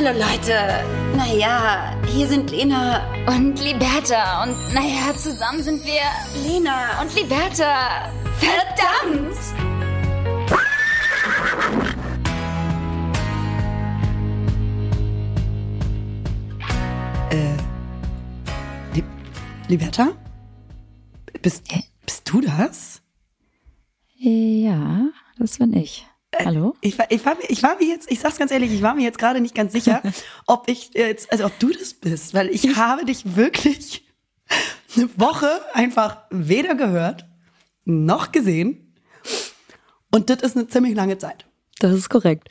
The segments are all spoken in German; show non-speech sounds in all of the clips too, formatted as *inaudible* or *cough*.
Hallo Leute. Naja, hier sind Lena und Liberta. Und naja, zusammen sind wir Lena und Liberta. Verdammt! Äh, Li Liberta? Bist, bist du das? Ja, das bin ich. Äh, Hallo? Ich war, ich, war, ich war mir jetzt, ich sag's ganz ehrlich, ich war mir jetzt gerade nicht ganz sicher, *laughs* ob ich jetzt, also ob du das bist, weil ich habe dich wirklich *laughs* eine Woche einfach weder gehört noch gesehen. Und das ist eine ziemlich lange Zeit. Das ist korrekt.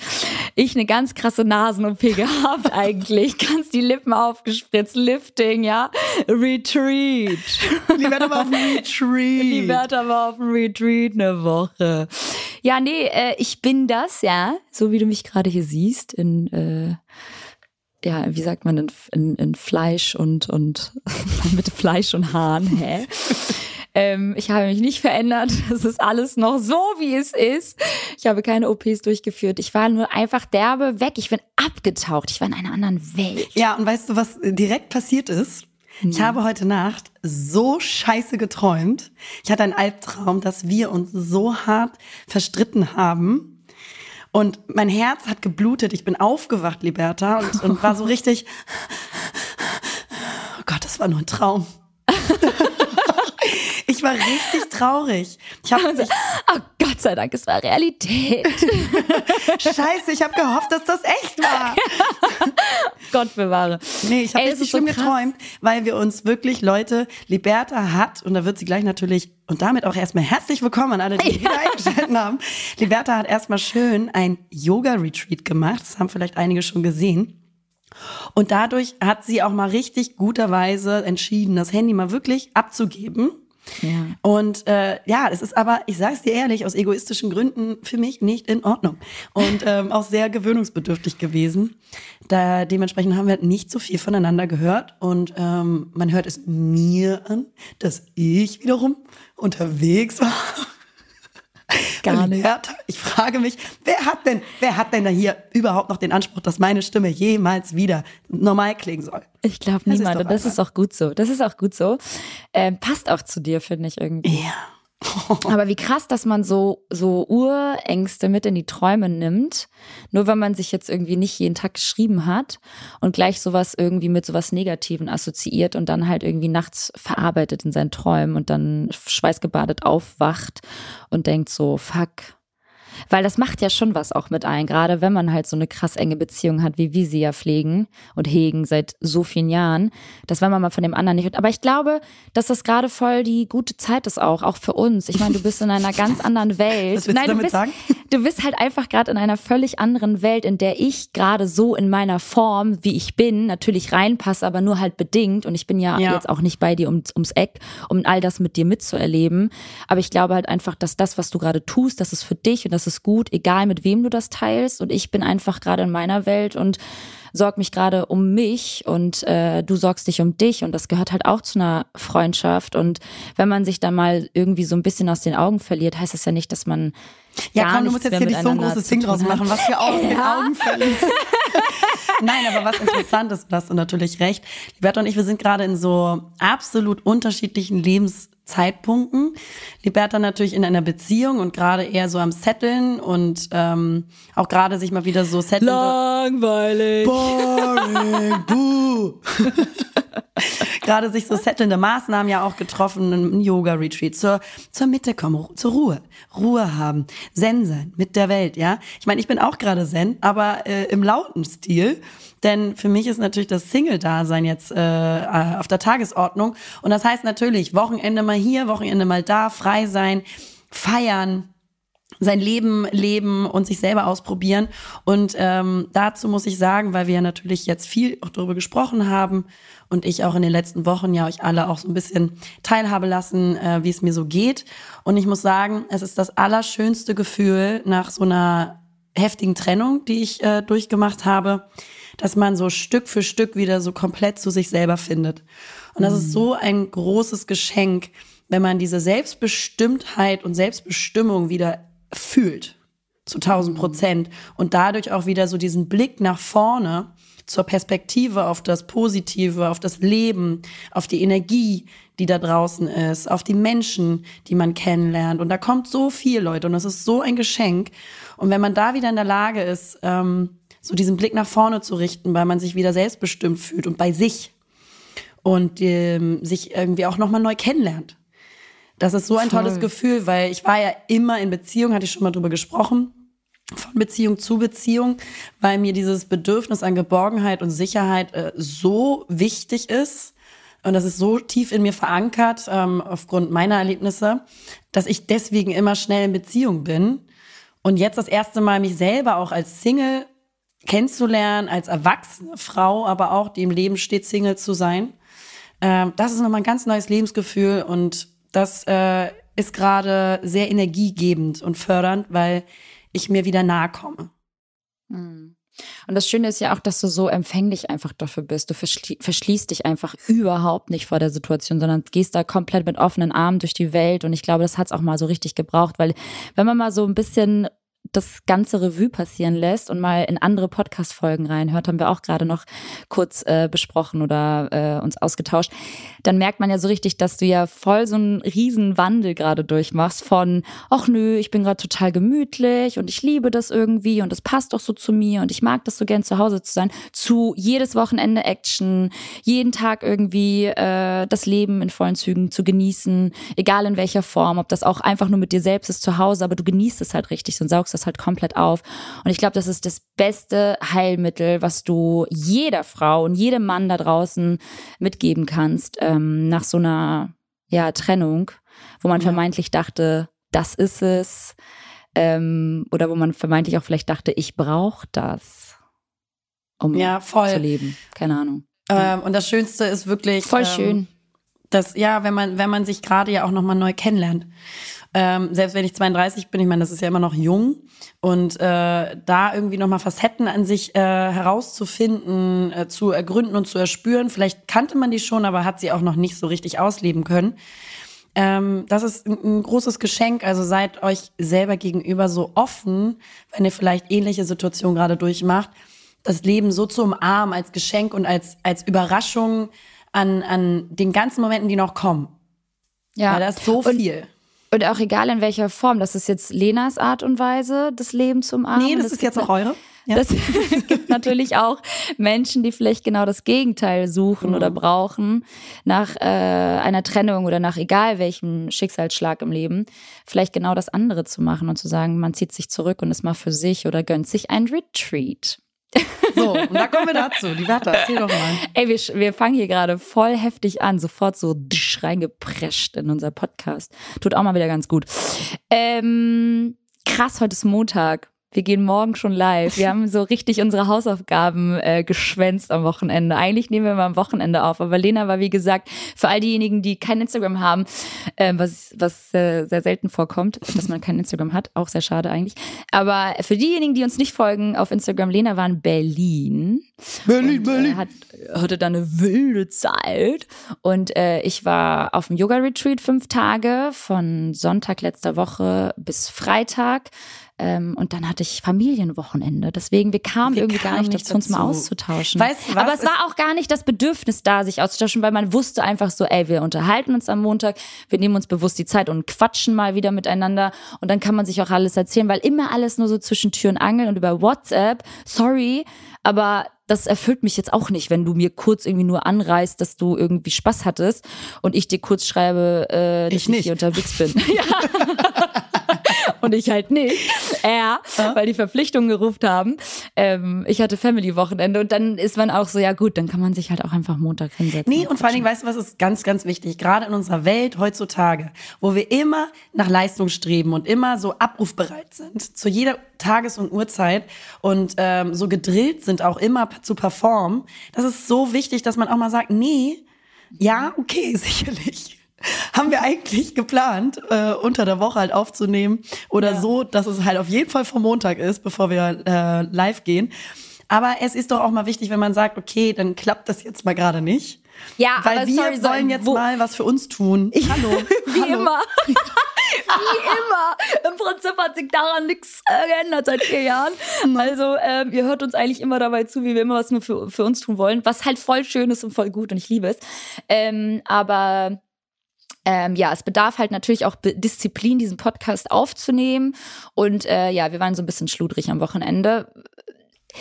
Ich eine ganz krasse Nasen-OP *laughs* gehabt eigentlich. Ganz die Lippen aufgespritzt. Lifting, ja. Retreat. Liberta war auf dem Retreat. Liberta war auf dem Retreat eine Woche. Ja, nee, äh, ich bin das, ja. So wie du mich gerade hier siehst in, äh, ja, wie sagt man, in, in, in Fleisch und, und *laughs* mit Fleisch und Haaren, hä? *laughs* Ähm, ich habe mich nicht verändert. *laughs* Es ist alles noch so, wie es ist. Ich habe keine OPs durchgeführt. Ich war nur einfach derbe weg. Ich bin abgetaucht. Ich war in einer anderen Welt. Ja, und weißt du, was direkt passiert ist? Ich habe heute Nacht so scheiße geträumt. Ich hatte einen Albtraum, dass wir uns so hart verstritten haben. Und mein Herz hat geblutet. Ich bin aufgewacht, Liberta, und, und war so *laughs* richtig. Oh Gott, das war nur ein Traum. *laughs* ich war richtig traurig. Ich habe also, oh Gott sei Dank, es war Realität. *laughs* Scheiße, ich habe gehofft, dass das echt war. *laughs* Gott bewahre. Nee, ich habe richtig schlimm so geträumt, weil wir uns wirklich Leute, Liberta hat und da wird sie gleich natürlich und damit auch erstmal herzlich willkommen an alle, die *laughs* ja. wieder eingeschaltet haben. Liberta hat erstmal schön ein Yoga Retreat gemacht. Das haben vielleicht einige schon gesehen. Und dadurch hat sie auch mal richtig guterweise entschieden, das Handy mal wirklich abzugeben ja. Und äh, ja, es ist aber, ich sage es dir ehrlich, aus egoistischen Gründen für mich nicht in Ordnung und *laughs* ähm, auch sehr gewöhnungsbedürftig gewesen. Da dementsprechend haben wir nicht so viel voneinander gehört und ähm, man hört es mir an, dass ich wiederum unterwegs war *laughs* Gar nicht. Ich frage mich, wer hat denn, wer hat denn da hier überhaupt noch den Anspruch, dass meine Stimme jemals wieder normal klingen soll? Ich glaube niemand. Und das ist auch gut so. Das ist auch gut so. Ähm, passt auch zu dir, finde ich irgendwie. Ja. *laughs* Aber wie krass, dass man so, so Urängste mit in die Träume nimmt, nur wenn man sich jetzt irgendwie nicht jeden Tag geschrieben hat und gleich sowas irgendwie mit sowas Negativen assoziiert und dann halt irgendwie nachts verarbeitet in seinen Träumen und dann schweißgebadet aufwacht und denkt so, fuck, weil das macht ja schon was auch mit ein, gerade wenn man halt so eine krass enge Beziehung hat, wie wir sie ja pflegen und hegen seit so vielen Jahren, dass wenn man mal von dem anderen nicht hört. Aber ich glaube, dass das gerade voll die gute Zeit ist auch, auch für uns. Ich meine, du bist in einer ganz anderen Welt. Was willst Nein, du damit bist, sagen? Du bist halt einfach gerade in einer völlig anderen Welt, in der ich gerade so in meiner Form, wie ich bin, natürlich reinpasse, aber nur halt bedingt. Und ich bin ja, ja. jetzt auch nicht bei dir ums, ums Eck, um all das mit dir mitzuerleben. Aber ich glaube halt einfach, dass das, was du gerade tust, das ist für dich und das ist gut, egal mit wem du das teilst. Und ich bin einfach gerade in meiner Welt und sorg mich gerade um mich und äh, du sorgst dich um dich und das gehört halt auch zu einer Freundschaft und wenn man sich da mal irgendwie so ein bisschen aus den Augen verliert, heißt das ja nicht, dass man ja komm, du musst jetzt hier nicht so ein großes Ding draus machen, was wir auch aus den Augen verlieren. *laughs* Nein, aber was interessant ist, hast du natürlich recht. Liberta und ich, wir sind gerade in so absolut unterschiedlichen Lebens Zeitpunkten. Liberta natürlich in einer Beziehung und gerade eher so am Setteln und ähm, auch gerade sich mal wieder so setteln. Langweilig. Boring. Buh. *laughs* gerade sich so settelnde Maßnahmen ja auch getroffen, ein Yoga-Retreat, zur, zur Mitte kommen, zur Ruhe, Ruhe haben, Zen sein mit der Welt, ja. Ich meine, ich bin auch gerade Zen, aber äh, im lauten Stil. Denn für mich ist natürlich das Single-Dasein jetzt äh, äh, auf der Tagesordnung. Und das heißt natürlich, Wochenende mal hier, Wochenende mal da, frei sein, feiern, sein Leben leben und sich selber ausprobieren. Und ähm, dazu muss ich sagen, weil wir ja natürlich jetzt viel auch darüber gesprochen haben und ich auch in den letzten Wochen ja euch alle auch so ein bisschen teilhabe lassen, äh, wie es mir so geht. Und ich muss sagen, es ist das allerschönste Gefühl nach so einer heftigen Trennung, die ich äh, durchgemacht habe, dass man so Stück für Stück wieder so komplett zu sich selber findet. Und das mhm. ist so ein großes Geschenk, wenn man diese Selbstbestimmtheit und Selbstbestimmung wieder fühlt. zu 1000 Mhm. Prozent. Und dadurch auch wieder so diesen Blick nach vorne zur Perspektive auf das Positive, auf das Leben, auf die Energie, die da draußen ist, auf die Menschen, die man kennenlernt. Und da kommt so viel, Leute, und das ist so ein Geschenk. Und wenn man da wieder in der Lage ist, ähm, so diesen Blick nach vorne zu richten, weil man sich wieder selbstbestimmt fühlt und bei sich und ähm, sich irgendwie auch nochmal neu kennenlernt. Das ist so ein Voll. tolles Gefühl, weil ich war ja immer in Beziehung, hatte ich schon mal drüber gesprochen, von Beziehung zu Beziehung, weil mir dieses Bedürfnis an Geborgenheit und Sicherheit äh, so wichtig ist. Und das ist so tief in mir verankert, ähm, aufgrund meiner Erlebnisse, dass ich deswegen immer schnell in Beziehung bin. Und jetzt das erste Mal mich selber auch als Single kennenzulernen, als erwachsene Frau, aber auch, die im Leben steht, Single zu sein. Ähm, das ist nochmal ein ganz neues Lebensgefühl und das äh, ist gerade sehr energiegebend und fördernd, weil ich mir wieder nahe komme. Und das Schöne ist ja auch, dass du so empfänglich einfach dafür bist. Du verschli verschließt dich einfach überhaupt nicht vor der Situation, sondern gehst da komplett mit offenen Armen durch die Welt. Und ich glaube, das hat es auch mal so richtig gebraucht, weil wenn man mal so ein bisschen das ganze Revue passieren lässt und mal in andere Podcast-Folgen reinhört, haben wir auch gerade noch kurz äh, besprochen oder äh, uns ausgetauscht, dann merkt man ja so richtig, dass du ja voll so einen riesen Wandel gerade durchmachst von, ach nö, ich bin gerade total gemütlich und ich liebe das irgendwie und das passt doch so zu mir und ich mag das so gern zu Hause zu sein, zu jedes Wochenende Action, jeden Tag irgendwie äh, das Leben in vollen Zügen zu genießen, egal in welcher Form, ob das auch einfach nur mit dir selbst ist zu Hause, aber du genießt es halt richtig und saugst das halt komplett auf. Und ich glaube, das ist das beste Heilmittel, was du jeder Frau und jedem Mann da draußen mitgeben kannst, ähm, nach so einer ja, Trennung, wo man Ja. vermeintlich dachte, das ist es. Ähm, oder wo man vermeintlich auch vielleicht dachte, ich brauche das, um Ja, voll. zu leben. Keine Ahnung. Ähm, und das Schönste ist wirklich Voll ähm, schön. dass ja, wenn man wenn man sich gerade ja auch noch mal neu kennenlernt. Ähm, selbst wenn ich 32 bin, ich meine, das ist ja immer noch jung und äh, da irgendwie noch mal Facetten an sich äh, herauszufinden, äh, zu ergründen und zu erspüren. Vielleicht kannte man die schon, aber hat sie auch noch nicht so richtig ausleben können. Ähm, das ist ein, ein großes Geschenk. Also seid euch selber gegenüber so offen, wenn ihr vielleicht ähnliche Situationen gerade durchmacht, das Leben so zu umarmen als Geschenk und als, als Überraschung an, an den ganzen Momenten, die noch kommen. Ja, Weil da ist so viel. Und auch egal in welcher Form. Das ist jetzt Lenas Art und Weise, das Leben zu umarmen. nee, das, Das ist jetzt auch eure. Ja. Das *laughs* gibt natürlich auch Menschen, die vielleicht genau das Gegenteil suchen oder brauchen nach äh, einer Trennung oder nach egal welchem Schicksalsschlag im Leben, vielleicht genau das andere zu machen und zu sagen, man zieht sich zurück und ist mal für sich oder gönnt sich ein Retreat. So, und da kommen wir dazu. Die Warte, erzähl doch mal. Ey, wir, wir fangen hier gerade voll heftig an, sofort so reingeprescht in unser Podcast. Tut auch mal wieder ganz gut. Ähm, krass, heute ist Montag. Wir gehen morgen schon live. Wir *laughs* haben so richtig unsere Hausaufgaben äh, geschwänzt am Wochenende. Eigentlich nehmen wir mal am Wochenende auf, aber Lena war wie gesagt für all diejenigen, die kein Instagram haben, äh, was was äh, sehr selten vorkommt, dass man kein Instagram hat, auch sehr schade eigentlich. Aber für diejenigen, die uns nicht folgen auf Instagram, Lena war in Berlin Berlin, und, Äh, hat, hatte da eine wilde Zeit. Und äh, ich war auf dem Yoga-Retreat fünf Tage, von Sonntag letzter Woche bis Freitag. Ähm, und dann hatte ich Familienwochenende. Deswegen, wir kamen Wir irgendwie gar kamen nicht nicht dazu, uns mal auszutauschen. Weißt was? Aber es war auch gar nicht das Bedürfnis da, sich auszutauschen, weil man wusste einfach so, ey, wir unterhalten uns am Montag, wir nehmen uns bewusst die Zeit und quatschen mal wieder miteinander. Und dann kann man sich auch alles erzählen, weil immer alles nur so zwischen Tür und Angel und über WhatsApp, sorry, aber das erfüllt mich jetzt auch nicht, wenn du mir kurz irgendwie nur anreißt, dass du irgendwie Spaß hattest und ich dir kurz schreibe, äh, dass Ich ich, nicht. hier unterwegs bin. *laughs* *laughs* *laughs* ja. Und ich halt nicht. Er, weil die Verpflichtungen gerufen haben. Ähm, ich hatte Family-Wochenende und dann ist man auch so, ja gut, dann kann man sich halt auch einfach Montag hinsetzen. Nee, und vor allen Dingen, weißt du, was ist ganz, ganz wichtig? Gerade in unserer Welt heutzutage, wo wir immer nach Leistung streben und immer so abrufbereit sind, zu jeder Tages- und Uhrzeit und ähm, so gedrillt sind, auch immer zu performen, das ist so wichtig, dass man auch mal sagt, nee, ja, okay, *laughs* sicherlich. Haben wir eigentlich geplant, äh, unter der Woche halt aufzunehmen oder Ja. so, dass es halt auf jeden Fall vom Montag ist, bevor wir äh, live gehen. Aber es ist doch auch mal wichtig, wenn man sagt, okay, dann klappt das jetzt mal gerade nicht. Ja, Weil aber wir sorry, sollen so- jetzt wo- mal was für uns tun. Hallo. *laughs* Wie Hallo. immer. *laughs* wie immer. Im Prinzip hat sich daran nichts äh, geändert seit vier Jahren. Also ähm, ihr hört uns eigentlich immer dabei zu, wie wir immer was nur für, für uns tun wollen, was halt voll schön ist und voll gut und ich liebe es. Ähm, aber ähm, ja, es bedarf halt natürlich auch Disziplin, diesen Podcast aufzunehmen. Und äh, ja, wir waren so ein bisschen schludrig am Wochenende.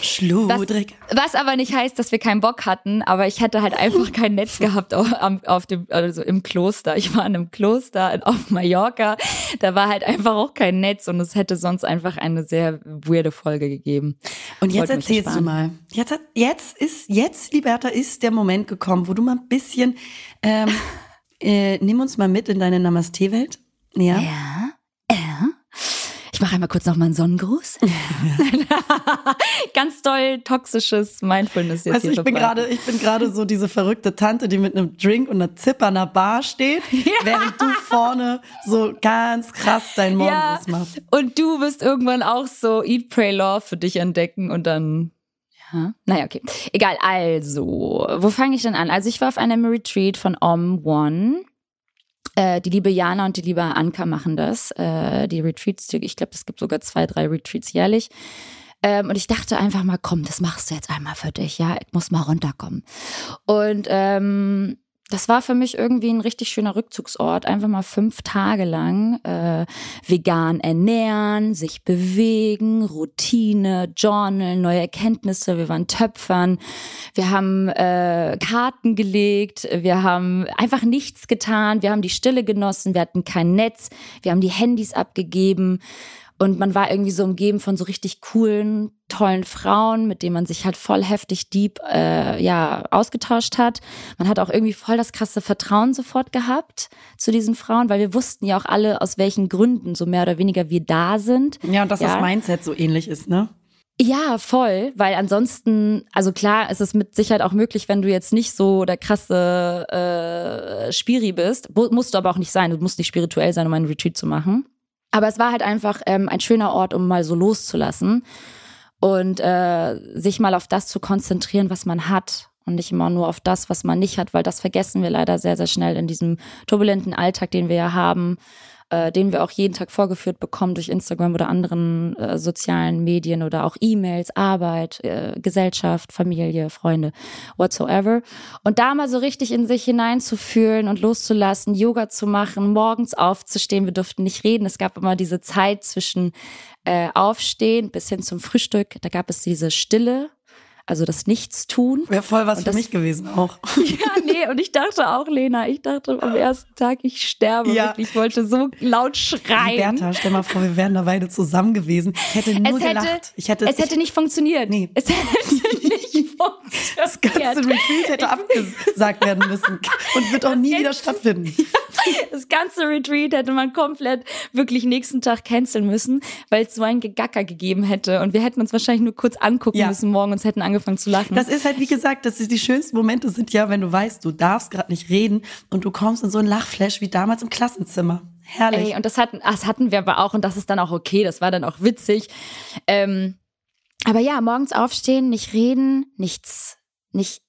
Schludrig. Was, was, aber nicht heißt, dass wir keinen Bock hatten, aber ich hätte halt einfach kein Netz *laughs* gehabt auf, auf dem, also im Kloster. Ich war in einem Kloster auf Mallorca. Da war halt einfach auch kein Netz und es hätte sonst einfach eine sehr weirde Folge gegeben. Und jetzt erzählst du mal. Jetzt, jetzt ist, jetzt, Liberta, ist der Moment gekommen, wo du mal ein bisschen, ähm, *laughs* äh, nimm uns mal mit in deine Namaste-Welt. Ja. Ja. ja. Ich mache einmal kurz noch mal einen Sonnengruß. *laughs* Ganz doll toxisches Mindfulness jetzt also ich bin gerade, ich bin gerade so diese verrückte Tante, die mit einem Drink und einer Zip an der Bar steht, *laughs* ja. während du vorne so ganz krass deinen Morgengruß ja. machst. Und du wirst irgendwann auch so Eat, Pray, Love für dich entdecken und dann ja. Naja, okay. Egal, also, wo fange ich denn an? Also ich war auf einem Retreat von Om One. Äh, die liebe Jana und die liebe Anka machen das. Äh, die Retreats, ich glaube, es gibt sogar zwei, drei Retreats jährlich. Ähm, und ich dachte einfach mal, komm, das machst du jetzt einmal für dich, ja, ich muss mal runterkommen. Und ähm, das war für mich irgendwie ein richtig schöner Rückzugsort. Einfach mal fünf Tage lang äh, vegan ernähren, sich bewegen, Routine, Journal, neue Erkenntnisse. Wir waren Töpfern, wir haben äh, Karten gelegt, wir haben einfach nichts getan, wir haben die Stille genossen, wir hatten kein Netz, wir haben die Handys abgegeben und man war irgendwie so umgeben von so richtig coolen, tollen Frauen, mit denen man sich halt voll heftig deep äh, ja ausgetauscht hat. Man hat auch irgendwie voll das krasse Vertrauen sofort gehabt zu diesen Frauen, weil wir wussten ja auch alle, aus welchen Gründen so mehr oder weniger wir da sind. Ja, und dass ja. das Mindset so ähnlich ist, ne? Ja, voll, weil ansonsten, also klar, ist es mit Sicherheit auch möglich, wenn du jetzt nicht so der krasse äh, Spiri bist, musst du aber auch nicht sein, du musst nicht spirituell sein, um einen Retreat zu machen. Aber es war halt einfach ähm, ein schöner Ort, um mal so loszulassen und äh, sich mal auf das zu konzentrieren, was man hat und nicht immer nur auf das, was man nicht hat, weil das vergessen wir leider sehr, sehr schnell in diesem turbulenten Alltag, den wir ja haben äh, den wir auch jeden Tag vorgeführt bekommen durch Instagram oder anderen äh, sozialen Medien oder auch E-Mails, Arbeit, äh, Gesellschaft, Familie, Freunde, whatsoever. Und da mal so richtig in sich hineinzufühlen und loszulassen, Yoga zu machen, morgens aufzustehen. Wir durften nicht reden. Es gab immer diese Zeit zwischen äh, Aufstehen bis hin zum Frühstück. Da gab es diese Stille, also das Nichtstun. Wäre voll was und für mich gewesen auch. *laughs* ja, nee, und ich dachte auch, Lena, ich dachte am ersten Tag, ich sterbe ja. wirklich. Ich wollte so laut schreien. Bertha, stell mal vor, wir wären da beide zusammen gewesen. Ich hätte nur es hätte, gelacht. Ich hätte, es hätte ich, nicht funktioniert. Nee. Es hätte *laughs* nicht funktioniert. Das ganze Retreat hätte abgesagt werden müssen und wird auch nie wieder stattfinden. *laughs* Das ganze Retreat hätte man komplett wirklich nächsten Tag canceln müssen, weil es so ein Gegacker gegeben hätte und wir hätten uns wahrscheinlich nur kurz angucken ja. müssen morgen und hätten angefangen zu lachen. Das ist halt, wie gesagt, das ist die schönsten Momente sind ja, wenn du weißt, du darfst gerade nicht reden und du kommst in so ein Lachflash wie damals im Klassenzimmer. Herrlich. Ey, und das hatten, das hatten wir aber auch und das ist dann auch okay, das war dann auch witzig. Ähm, aber ja, morgens aufstehen, nicht reden, nichts nicht,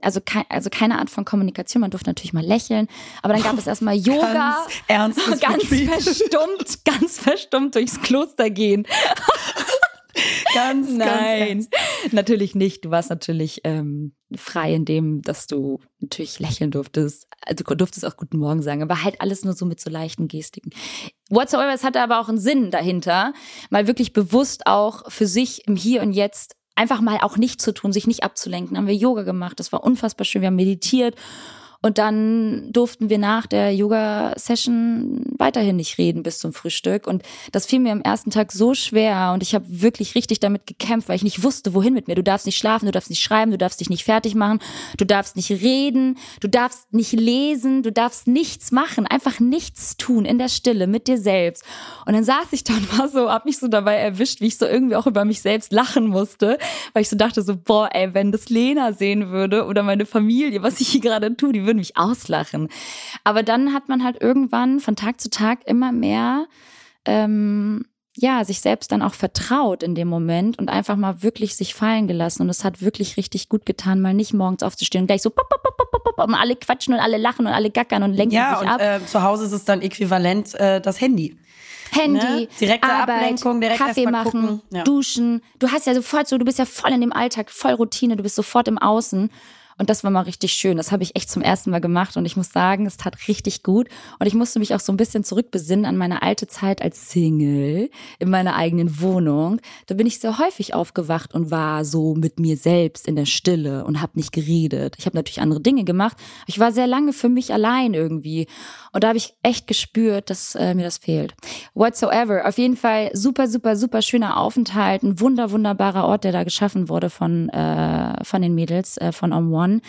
also, kein, also keine Art von Kommunikation. Man durfte natürlich mal lächeln, aber dann gab es *laughs* erstmal Yoga. Ganz *laughs* Ganz verstummt, ganz verstummt durchs Kloster gehen. *laughs* *laughs* ganz, Nein, ganz natürlich nicht. Du warst natürlich ähm, frei in dem, dass du natürlich lächeln durftest. Also du durftest auch Guten Morgen sagen, aber halt alles nur so mit so leichten Gestiken. Whatsoever, es hatte aber auch einen Sinn dahinter, mal wirklich bewusst auch für sich im Hier und Jetzt einfach mal auch nicht zu tun, sich nicht abzulenken. Haben wir Yoga gemacht, das war unfassbar schön. Wir haben meditiert und dann durften wir nach der Yoga-Session weiterhin nicht reden bis zum Frühstück. Und das fiel mir am ersten Tag so schwer und ich habe wirklich richtig damit gekämpft, weil ich nicht wusste, wohin mit mir. Du darfst nicht schlafen, du darfst nicht schreiben, du darfst dich nicht fertig machen, du darfst nicht reden, du darfst nicht lesen, du darfst nichts machen, einfach nichts tun in der Stille mit dir selbst. Und dann saß ich da und war so, hab mich so dabei erwischt, wie ich so irgendwie auch über mich selbst lachen musste, weil ich so dachte so, boah, ey, wenn das Lena sehen würde oder meine Familie, was ich hier gerade tue, die würden mich auslachen. Aber dann hat man halt irgendwann von Tag zu Tag immer mehr ähm, ja, sich selbst dann auch vertraut in dem Moment und einfach mal wirklich sich fallen gelassen. Und es hat wirklich richtig gut getan, mal nicht morgens aufzustehen und gleich so pop, pop, pop, pop, pop, und alle quatschen und alle lachen und alle gackern und lenken ja, sich und, ab. Äh, zu Hause ist es dann äquivalent äh, das Handy. Handy, ne? direkte Arbeit, Ablenkung, direkt Kaffee machen. Ja. duschen. Du hast ja sofort so, du bist ja voll in dem Alltag, voll Routine, du bist sofort im Außen. Und das war mal richtig schön. Das habe ich echt zum ersten Mal gemacht und ich muss sagen, es tat richtig gut. Und ich musste mich auch so ein bisschen zurückbesinnen an meine alte Zeit als Single in meiner eigenen Wohnung. Da bin ich sehr häufig aufgewacht und war so mit mir selbst in der Stille und habe nicht geredet. Ich habe natürlich andere Dinge gemacht. Ich war sehr lange für mich allein irgendwie. Und da habe ich echt gespürt, dass äh, mir das fehlt. Whatsoever. Auf jeden Fall super, super, super schöner Aufenthalt. Ein wunder, wunderbarer Ort, der da geschaffen wurde von, äh, von den Mädels äh, von Om One.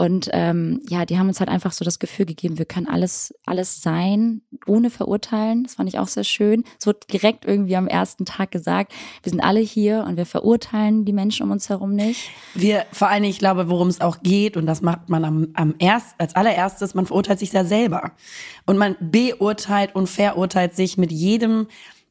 Und ähm, ja, die haben uns halt einfach so das Gefühl gegeben, wir können alles, alles sein, ohne verurteilen. Das fand ich auch sehr schön. Es wurde direkt irgendwie am ersten Tag gesagt, wir sind alle hier und wir verurteilen die Menschen um uns herum nicht. Wir, vor allen Dingen, ich glaube, worum es auch geht, und das macht man am, am erst, als allererstes, man verurteilt sich ja selber. Und man beurteilt und verurteilt sich mit jedem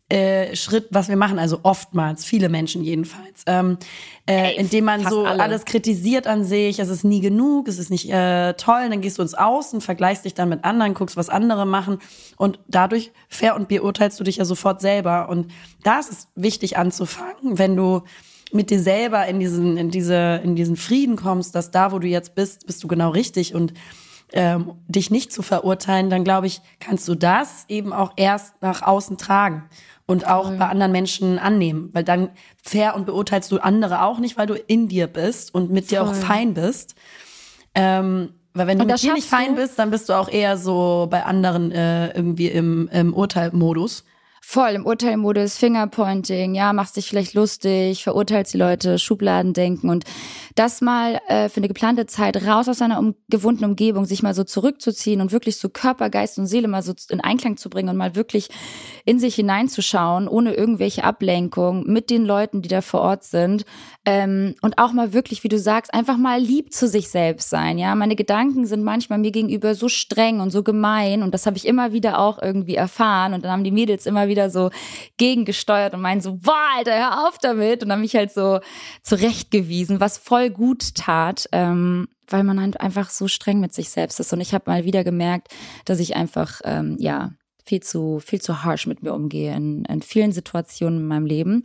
äh, Schritt, was wir machen, also oftmals, viele Menschen jedenfalls, ähm, äh, Ey, indem man so alle. alles kritisiert an sich, es ist nie genug, es ist nicht äh, toll, dann gehst du ins Außen, vergleichst dich dann mit anderen, guckst, was andere machen und dadurch fair und beurteilst du dich ja sofort selber und da ist wichtig anzufangen, wenn du mit dir selber in diesen, in diese, in diesen Frieden kommst, dass da, wo du jetzt bist, bist du genau richtig und ähm, dich nicht zu verurteilen, dann glaube ich, kannst du das eben auch erst nach außen tragen und auch bei anderen Menschen annehmen, weil dann fair und beurteilst du andere auch nicht, weil du in dir bist und mit dir auch fein bist. Ähm, weil wenn du mit dir nicht fein bist, dann bist du auch eher so bei anderen äh, irgendwie im, im Urteilmodus. Voll im Urteilmodus, Fingerpointing, ja, machst dich vielleicht lustig, verurteilst die Leute, Schubladen denken und das mal äh, für eine geplante Zeit raus aus seiner um, gewohnten Umgebung, sich mal so zurückzuziehen und wirklich so Körper, Geist und Seele mal so in Einklang zu bringen und mal wirklich in sich hineinzuschauen, ohne irgendwelche Ablenkung, mit den Leuten, die da vor Ort sind ähm, und auch mal wirklich, wie du sagst, einfach mal lieb zu sich selbst sein, ja. Meine Gedanken sind manchmal mir gegenüber so streng und so gemein und das habe ich immer wieder auch irgendwie erfahren und dann haben die Mädels immer wieder so gegengesteuert und meinen so, boah, Alter, hör auf damit. Und haben mich halt so zurechtgewiesen, was voll gut tat, ähm, weil man halt einfach so streng mit sich selbst ist. Und ich habe mal wieder gemerkt, dass ich einfach, ähm, ja, viel zu, viel zu harsh mit mir umgehe in, in vielen Situationen in meinem Leben.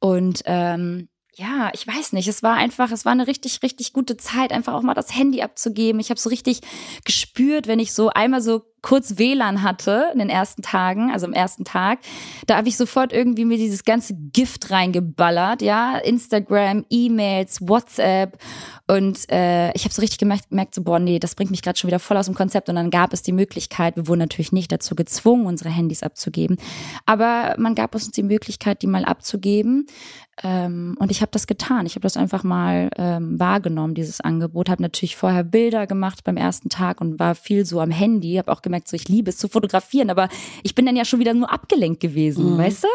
Und ähm, ja, ich weiß nicht. Es war einfach, es war eine richtig, richtig gute Zeit, einfach auch mal das Handy abzugeben. Ich habe so richtig gespürt, wenn ich so einmal so kurz WLAN hatte in den ersten Tagen, also am ersten Tag, da habe ich sofort irgendwie mir dieses ganze Gift reingeballert, ja, Instagram, E-Mails, WhatsApp und äh, ich habe so richtig gemerkt, gemerkt, so boah, nee, das bringt mich gerade schon wieder voll aus dem Konzept und dann gab es die Möglichkeit, wir wurden natürlich nicht dazu gezwungen, unsere Handys abzugeben, aber man gab uns die Möglichkeit, die mal abzugeben ähm, und ich habe das getan. Ich habe das einfach mal ähm, wahrgenommen, dieses Angebot. Habe natürlich vorher Bilder gemacht beim ersten Tag und war viel so am Handy. Habe auch gemerkt, so ich liebe es zu fotografieren, aber ich bin dann ja schon wieder nur abgelenkt gewesen, weißt du?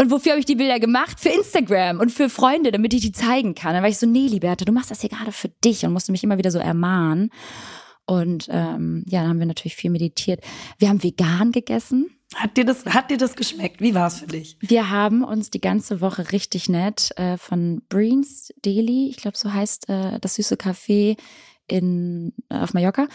Und wofür habe ich die Bilder gemacht? Für Instagram und für Freunde, damit ich die zeigen kann. Dann war ich so, nee, Liberta, du machst das hier gerade für dich und musste mich immer wieder so ermahnen. Und ähm, ja, dann haben wir natürlich viel meditiert. Wir haben vegan gegessen. Hat dir das, hat dir das geschmeckt? Wie war es für dich? Wir haben uns die ganze Woche richtig nett äh, von Breens Daily, ich glaube so heißt äh, das süße Café in auf Mallorca.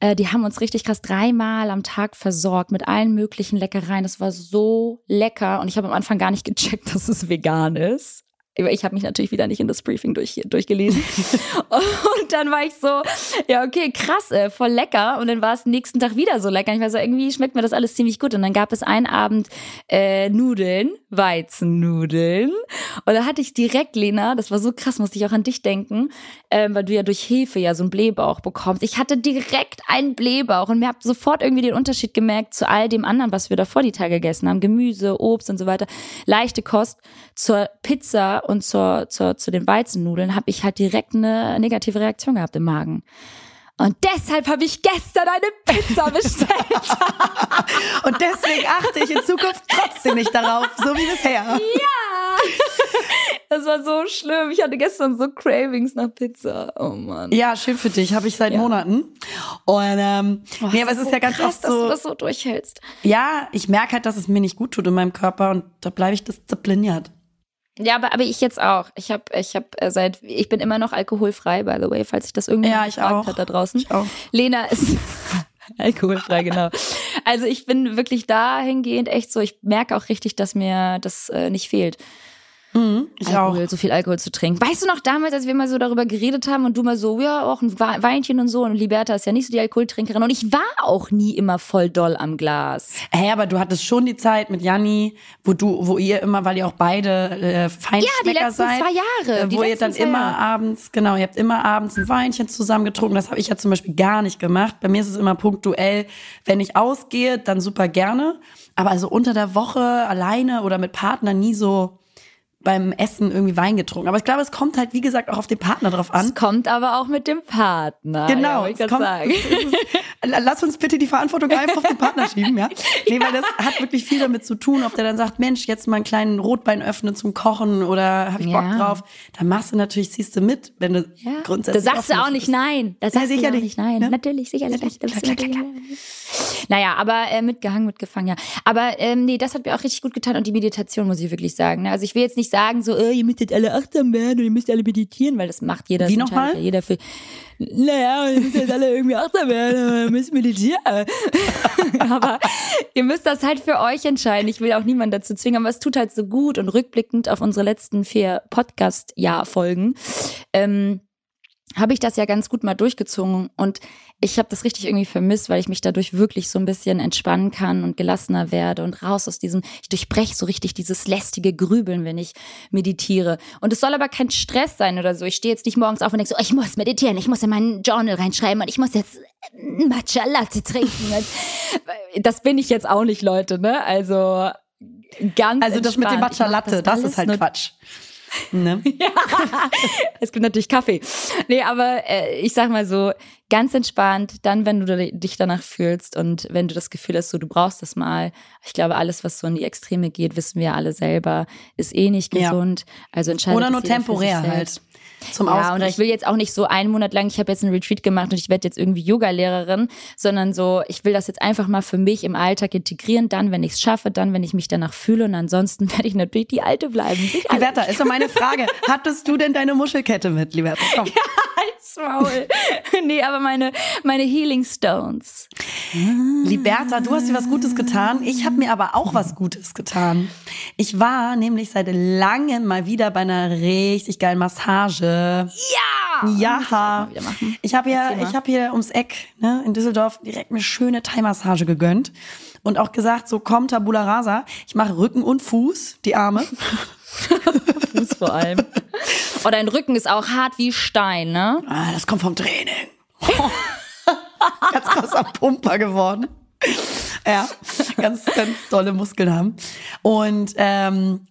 Äh, die haben uns richtig krass dreimal am Tag versorgt mit allen möglichen Leckereien. Das war so lecker und ich habe am Anfang gar nicht *laughs* gecheckt, dass es vegan ist. Ich habe mich natürlich wieder nicht in das Briefing durch, durchgelesen. *laughs* und dann war ich so, ja, okay, krass, äh, voll lecker. Und dann war es nächsten Tag wieder so lecker. Ich war so, irgendwie schmeckt mir das alles ziemlich gut. Und dann gab es einen Abend äh, Nudeln, Weizennudeln. Und da hatte ich direkt, Lena, das war so krass, musste ich auch an dich denken, ähm, weil du ja durch Hefe ja so einen Blähbauch bekommst. Ich hatte direkt einen Blähbauch und mir hab sofort irgendwie den Unterschied gemerkt zu all dem anderen, was wir davor die Tage gegessen haben. Gemüse, Obst und so weiter. Leichte Kost. Zur Pizza und zur, zur, zu den Weizennudeln habe ich halt direkt eine negative Reaktion gehabt im Magen. Und deshalb habe ich gestern eine Pizza bestellt. *laughs* Und deswegen achte ich in Zukunft trotzdem nicht darauf, so wie bisher. ja! Das war so schlimm. Ich hatte gestern so Cravings nach Pizza. Oh Mann. Ja, schön für dich, habe ich seit Ja. Monaten. Und ähm, Boah, nee, aber es ist so ja ganz krass, oft dass du so, das so durchhältst. ja, ich merke halt, dass es mir nicht gut tut in meinem Körper und da bleibe ich diszipliniert. Ja, aber, aber ich jetzt auch. Ich habe ich hab äh, seit, ich bin immer noch alkoholfrei, by the way, falls sich das irgendjemand Ja, ich gefragt auch. hat da draußen. Ich auch. Lena ist, *laughs* Alkoholfrei, genau. Also ich bin wirklich dahingehend echt so, ich merke auch richtig, dass mir das äh, nicht fehlt. Mhm, ich Alkohol, auch. so viel Alkohol zu trinken. Weißt du noch damals, als wir mal so darüber geredet haben und du mal so, ja, auch ein Weinchen und so und Liberta ist ja nicht so die Alkoholtrinkerin und ich war auch nie immer voll doll am Glas. Hey, aber du hattest schon die Zeit mit Janni, wo du, wo ihr immer, weil ihr auch beide äh, Feinschmecker Ja, die letzten seid, zwei Jahre, äh, die wo ihr dann immer Jahre. abends, genau, ihr habt immer abends ein Weinchen zusammen getrunken. Das habe ich ja zum Beispiel gar nicht gemacht. Bei mir ist es immer punktuell, wenn ich ausgehe, dann super gerne. Aber also unter der Woche alleine oder mit Partner nie so beim Essen irgendwie Wein getrunken. Aber ich glaube, es kommt halt, wie gesagt, auch auf den Partner drauf an. Es kommt aber auch mit dem Partner. ja, Genau, wollte ich es kommt, sagen. *laughs* es ist- lass uns bitte die Verantwortung einfach auf den Partner schieben, ja? *laughs* Nee, weil das hat wirklich viel damit zu tun, ob der dann sagt, Mensch, jetzt mal einen kleinen Rotbein öffnen zum Kochen oder hab ich Bock Ja. drauf. Dann machst du natürlich, ziehst du mit, wenn du Ja. grundsätzlich Da sagst du auch nicht bist. nein. Da sagst du ja sicherlich, nicht nein. ne? Natürlich, sicherlich. Bist Klar, du klar, natürlich- Naja, aber äh, mitgehangen, mitgefangen, ja. Aber ähm, nee, das hat mir auch richtig gut getan und die Meditation, muss ich wirklich sagen. Ne? Also ich will jetzt nicht sagen, so, äh, ihr müsst jetzt alle achtsam werden und ihr müsst alle meditieren, weil das macht jeder. Wie nochmal? Jeder für. Naja, ihr müsst jetzt alle irgendwie achtsam werden, aber ihr müsst meditieren. *laughs* aber ihr müsst das halt für euch entscheiden. Ich will auch niemanden dazu zwingen, aber es tut halt so gut und rückblickend auf unsere letzten vier Podcast-Jahr-Folgen. Ähm, habe ich das ja ganz gut mal durchgezogen und ich habe das richtig irgendwie vermisst, weil ich mich dadurch wirklich so ein bisschen entspannen kann und gelassener werde und raus aus diesem, ich durchbreche so richtig dieses lästige Grübeln, wenn ich meditiere. Und es soll aber kein Stress sein oder so. Ich stehe jetzt nicht morgens auf und denke so, ich muss meditieren, ich muss in meinen Journal reinschreiben und ich muss jetzt ein Matcha Latte trinken. *laughs* Das bin ich jetzt auch nicht, Leute, ne? Also ganz Also das mit dem. Matcha Latte, das, alles ist halt Quatsch. Ne? *laughs* es gibt natürlich Kaffee. Nee, aber äh, ich sag mal so, ganz entspannt, dann, wenn du dich danach fühlst und wenn du das Gefühl hast, so du brauchst das mal. Ich glaube, alles, was so in die Extreme geht, wissen wir alle selber, ist eh nicht Ja. gesund. Also entscheidet Oder nur temporär halt. Zum Ja, und ich will jetzt auch nicht so einen Monat lang, ich habe jetzt einen Retreat gemacht und ich werde jetzt irgendwie Yoga-Lehrerin, sondern so, ich will das jetzt einfach mal für mich im Alltag integrieren, dann, wenn ich es schaffe, dann, wenn ich mich danach fühle und ansonsten *laughs* werde ich natürlich die Alte bleiben. Liberta, ist doch meine Frage. Hattest du denn deine Muschelkette mit, Liberta? Komm. *laughs* Halt's Maul. *laughs* nee, aber meine, meine Healing Stones. Liberta, du hast dir was Gutes getan. Ich habe mir aber auch was Gutes getan. Ich war nämlich seit langem mal wieder bei einer richtig geilen Massage. Ja! Ja, ich habe hier, ich habe hier ums Eck ne, in Düsseldorf direkt eine schöne Thai-Massage gegönnt und auch gesagt, so komm Tabula Rasa, ich mache Rücken und Fuß, die Arme. *laughs* Fuß vor allem. *laughs* Oh, dein Rücken ist auch hart wie Stein, ne? Ah, das kommt vom Training. *laughs* ganz krasser Pumper geworden. Ja, ganz, ganz tolle Muskeln haben. Und ähm,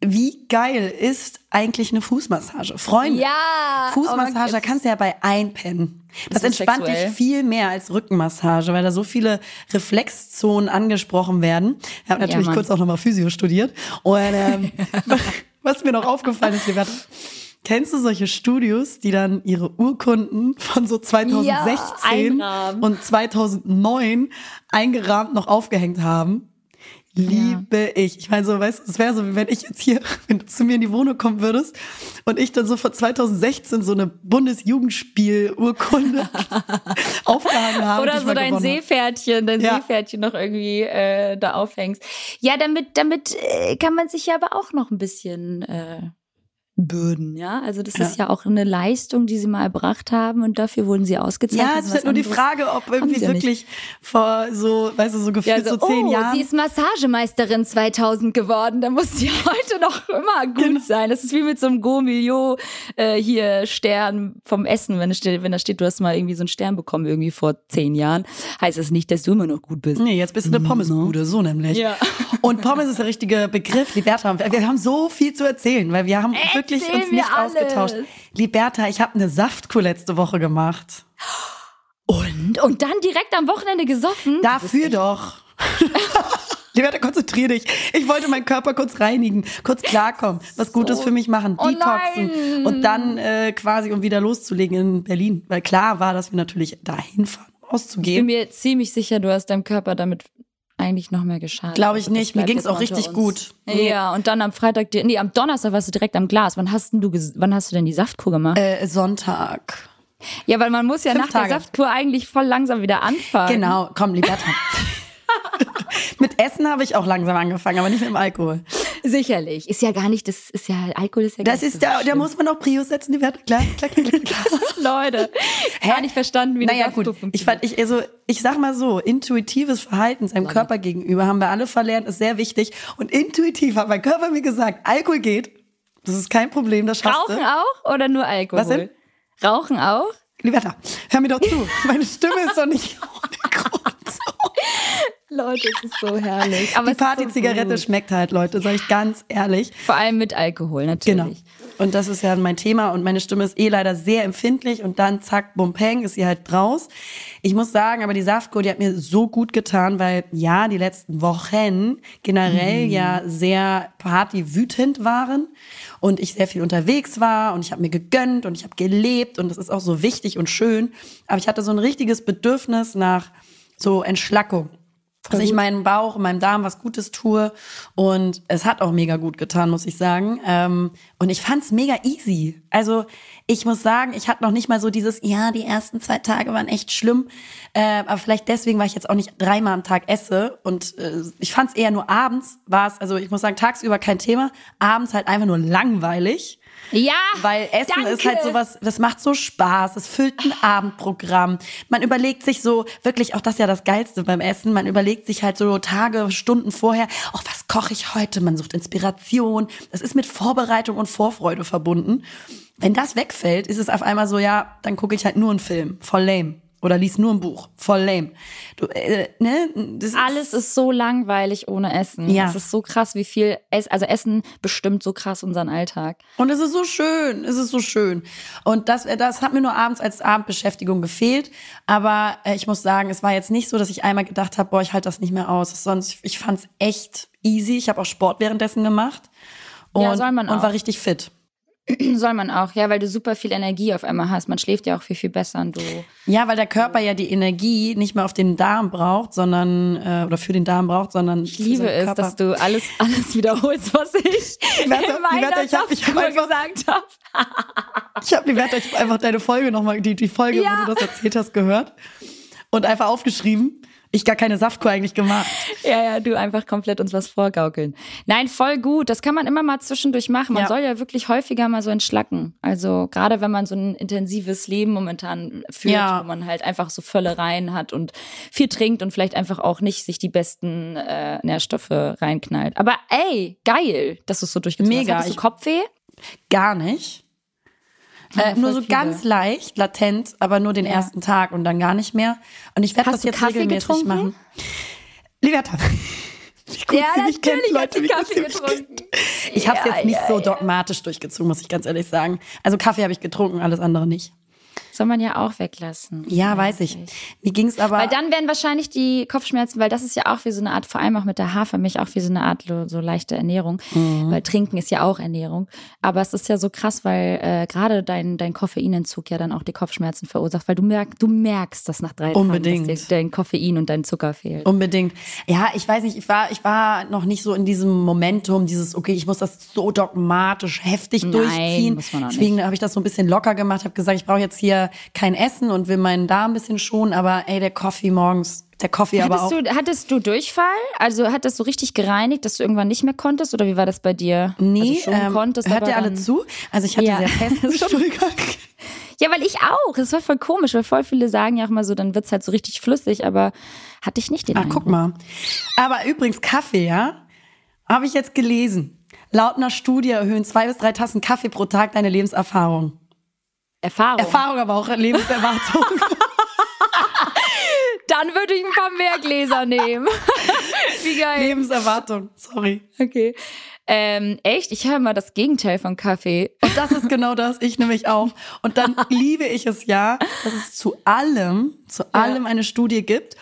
wie geil ist eigentlich eine Fußmassage? Freunde, Ja! Fußmassage, da Oh, kannst du ja bei einpennen. Das so entspannt sexuell. dich viel mehr als Rückenmassage, weil da so viele Reflexzonen angesprochen werden. Ich habe natürlich Mann. kurz auch nochmal Physio studiert. Und ähm, *laughs* was mir noch aufgefallen ist, Liberta, kennst du solche Studios, die dann ihre Urkunden von so 2016 einrahmen. und 2009 eingerahmt noch aufgehängt haben? Liebe ich. Ich meine, so, weißt du, es wäre so, wie wenn ich jetzt hier, *laughs* wenn du zu mir in die Wohnung kommen würdest und ich dann so von 2016 so eine Bundesjugendspiel-Urkunde *laughs* aufgehangen habe. Oder so dein. Seepferdchen, dein Ja. Seepferdchen noch irgendwie äh, da aufhängst. Ja, damit, damit äh, kann man sich ja aber auch noch ein bisschen äh, bürden, ja. Also das ist ja auch eine Leistung, die sie mal erbracht haben und dafür wurden sie ausgezeichnet. Ja, es ist halt nur die Frage, ob irgendwie ja nicht. wirklich vor so, weißt du, so gefühlt Ja, so, so zehn oh, Jahren. sie ist Massagemeisterin 2000 geworden, da muss sie *laughs* heute noch immer gut Genau. sein. Das ist wie mit so einem Go-Milio äh, hier Stern vom Essen, wenn, es steht, wenn da steht, du hast mal irgendwie so einen Stern bekommen, irgendwie vor zehn Jahren, heißt das nicht, dass du immer noch gut bist. Nee, jetzt bist du eine Pommesbude, so nämlich. Ja. Und Pommes ist der richtige Begriff, Liberta. Wir haben so viel zu erzählen, weil wir haben wirklich uns nicht alles. ausgetauscht. Liberta, ich habe eine Saftkur letzte Woche gemacht. Und? Und dann direkt am Wochenende gesoffen? Dafür doch. *laughs* Liberta, konzentrier dich. Ich wollte meinen Körper kurz reinigen, kurz klarkommen, was Gutes für mich machen, Oh detoxen nein. und dann äh, quasi um wieder loszulegen in Berlin. Weil klar war, dass wir natürlich dahin fahren, um Ich bin auszugehen. mir ziemlich sicher, du hast deinem Körper damit eigentlich noch mehr geschadet. Glaube ich Also nicht. Mir ging's jetzt auch richtig uns. gut. Nee. Ja, und dann am Freitag, nee, am Donnerstag warst du direkt am Glas. Wann hast denn du, wann hast du denn die Saftkur gemacht? Äh, Sonntag. Ja, weil man muss ja Fünf nach Tage. der Saftkur eigentlich voll langsam wieder anfangen. Genau, komm, Liberta. *laughs* *laughs* mit Essen habe ich auch langsam angefangen, aber nicht mit dem Alkohol. Sicherlich. Ist ja gar nicht, das ist ja, Alkohol ist ja gar Das nicht ist, so da, da muss man auch Prius setzen, Liberta. Klar, klar, klar, klar, klar. *laughs* Leute, gar nicht verstanden, wie Naja, das gut. Ich, fand, ich, also, ich sag mal so, intuitives Verhalten seinem Körper gegenüber haben wir alle verlernt, ist sehr wichtig. Und intuitiv hat mein Körper mir gesagt, Alkohol geht. Das ist kein Problem, das schaffst Rauchen du. auch oder nur Alkohol? Was denn? Rauchen auch? Liberta, hör mir doch zu. Meine Stimme ist doch nicht *laughs* ohne Grund. Leute, es ist so herrlich. Aber Die so Party-Zigarette gut. schmeckt halt, Leute, sag ich ganz ehrlich. Vor allem mit Alkohol, natürlich. Genau. Und das ist ja mein Thema und meine Stimme ist eh leider sehr empfindlich und dann zack, bum, peng, ist sie halt draus. Ich muss sagen, aber die Saftkur, die hat mir so gut getan, weil ja, die letzten Wochen generell ja sehr partywütend waren und ich sehr viel unterwegs war und ich habe mir gegönnt und ich habe gelebt und das ist auch so wichtig und schön. Aber ich hatte so ein richtiges Bedürfnis nach so Entschlackung dass ich meinem Bauch und meinem Darm was Gutes tue. Und es hat auch mega gut getan, muss ich sagen. Ähm, und ich fand's mega easy. Also ich muss sagen, ich hatte noch nicht mal so dieses, ja, die ersten zwei Tage waren echt schlimm. Äh, aber vielleicht deswegen, weil ich jetzt auch nicht dreimal am Tag esse. Und äh, ich fand's eher nur abends war es, also ich muss sagen, tagsüber kein Thema. Abends halt einfach nur langweilig. Ja, Weil Essen danke. ist halt sowas, das macht so Spaß, es füllt ein Abendprogramm. Man überlegt sich so, wirklich auch das ist ja das Geilste beim Essen, man überlegt sich halt so Tage, Stunden vorher, oh, was koche ich heute? Man sucht Inspiration. Das ist mit Vorbereitung und Vorfreude verbunden. Wenn das wegfällt, ist es auf einmal so, ja, dann gucke ich halt nur einen Film, voll lame. Oder lies nur ein Buch, voll lame. Du, äh, ne? das Alles ist so langweilig ohne Essen. Ja. Es ist so krass, wie viel Ess also Essen bestimmt so krass unseren Alltag. Und es ist so schön, es ist so schön. Und das, äh, das hat mir nur abends als Abendbeschäftigung gefehlt. Aber äh, ich muss sagen, es war jetzt nicht so, dass ich einmal gedacht habe, boah, ich halte das nicht mehr aus. Sonst, ich fand es echt easy. Ich habe auch Sport währenddessen gemacht. Und, Ja, soll man und auch. war richtig fit. *clears throat* Soll man auch, ja, weil du super viel Energie auf einmal hast. Man schläft ja auch viel, viel besser und du. Ja, weil der Körper ja die Energie nicht mehr auf den Darm braucht, sondern, äh, oder für den Darm braucht, sondern Ich liebe es, dass du alles, alles wiederholst, was ich in meiner *laughs* ich hab- ich hab einfach- gesagt habe. Ich habe die Werte, ich hab einfach deine Folge nochmal, die, die Folge, Ja. wo du das erzählt hast, gehört. Und einfach aufgeschrieben. Ich gar keine Saftkur eigentlich gemacht. Ja, ja, du einfach komplett uns was vorgaukeln. Nein, voll gut. Das kann man immer mal zwischendurch machen. Man Ja. soll ja wirklich häufiger mal so entschlacken. Also gerade wenn man so ein intensives Leben momentan führt, Ja. wo man halt einfach so Völlereien hat und viel trinkt und vielleicht einfach auch nicht sich die besten äh, Nährstoffe reinknallt. Aber ey, geil, dass du es so durchgezogen Mega. hast. Du Kopfweh? Gar nicht. Ja, Äh, nur so viele. ganz leicht, latent, aber nur den Ja. ersten Tag und dann gar nicht mehr. Und ich werde das jetzt Kaffee regelmäßig getrunken? machen. Liberta. *laughs* Wie sie mich kennt, Leute, sie mich kennt. Ich habe es Ja, jetzt nicht ja, so ja. dogmatisch durchgezogen, muss ich ganz ehrlich sagen. Also Kaffee habe ich getrunken, alles andere nicht. Soll man ja auch weglassen. Ja, weiß ich. Mir ging's aber. Weil dann werden wahrscheinlich die Kopfschmerzen, weil das ist ja auch wie so eine Art, vor allem auch mit der Hafermilch, auch wie so eine Art so leichte Ernährung. Mhm. Weil Trinken ist ja auch Ernährung. Aber es ist ja so krass, weil äh, gerade dein, dein Koffeinentzug ja dann auch die Kopfschmerzen verursacht, weil du, merk, du merkst das nach drei Unbedingt. Tagen, dass dir dein Koffein und dein Zucker fehlt. Unbedingt. Ja, ich weiß nicht, ich war, ich war noch nicht so in diesem Momentum, dieses, okay, ich muss das so dogmatisch heftig Nein, durchziehen. muss man auch Deswegen habe ich das so ein bisschen locker gemacht, habe gesagt, ich brauche jetzt hier kein Essen und will meinen Darm ein bisschen schonen, aber ey, der Kaffee morgens, der Kaffee aber auch. Hattest du, hattest du Durchfall? Also hat das so richtig gereinigt, dass du irgendwann nicht mehr konntest? Oder wie war das bei dir? Nee, also ähm, konntest, hört ihr alle zu? Also ich hatte Ja. sehr festen *laughs* *laughs* Stuhlgang. Ja, weil ich auch. Das war voll komisch, weil voll viele sagen ja auch mal so, dann wird's halt so richtig flüssig, aber hatte ich nicht den Ach, Eindruck. guck mal. Aber übrigens, Kaffee, ja, habe ich jetzt gelesen. Laut einer Studie erhöhen zwei bis drei Tassen Kaffee pro Tag deine Lebenserfahrung. Erfahrung. Erfahrung, aber auch Lebenserwartung. *laughs* Dann würde ich ein paar mehr Gläser nehmen. *laughs* Wie geil. Lebenserwartung, sorry. Okay. Ähm, echt? Ich höre mal das Gegenteil von Kaffee. Und das ist genau das, ich nämlich auch. Und dann liebe ich es ja, dass es zu allem, zu allem eine Studie gibt.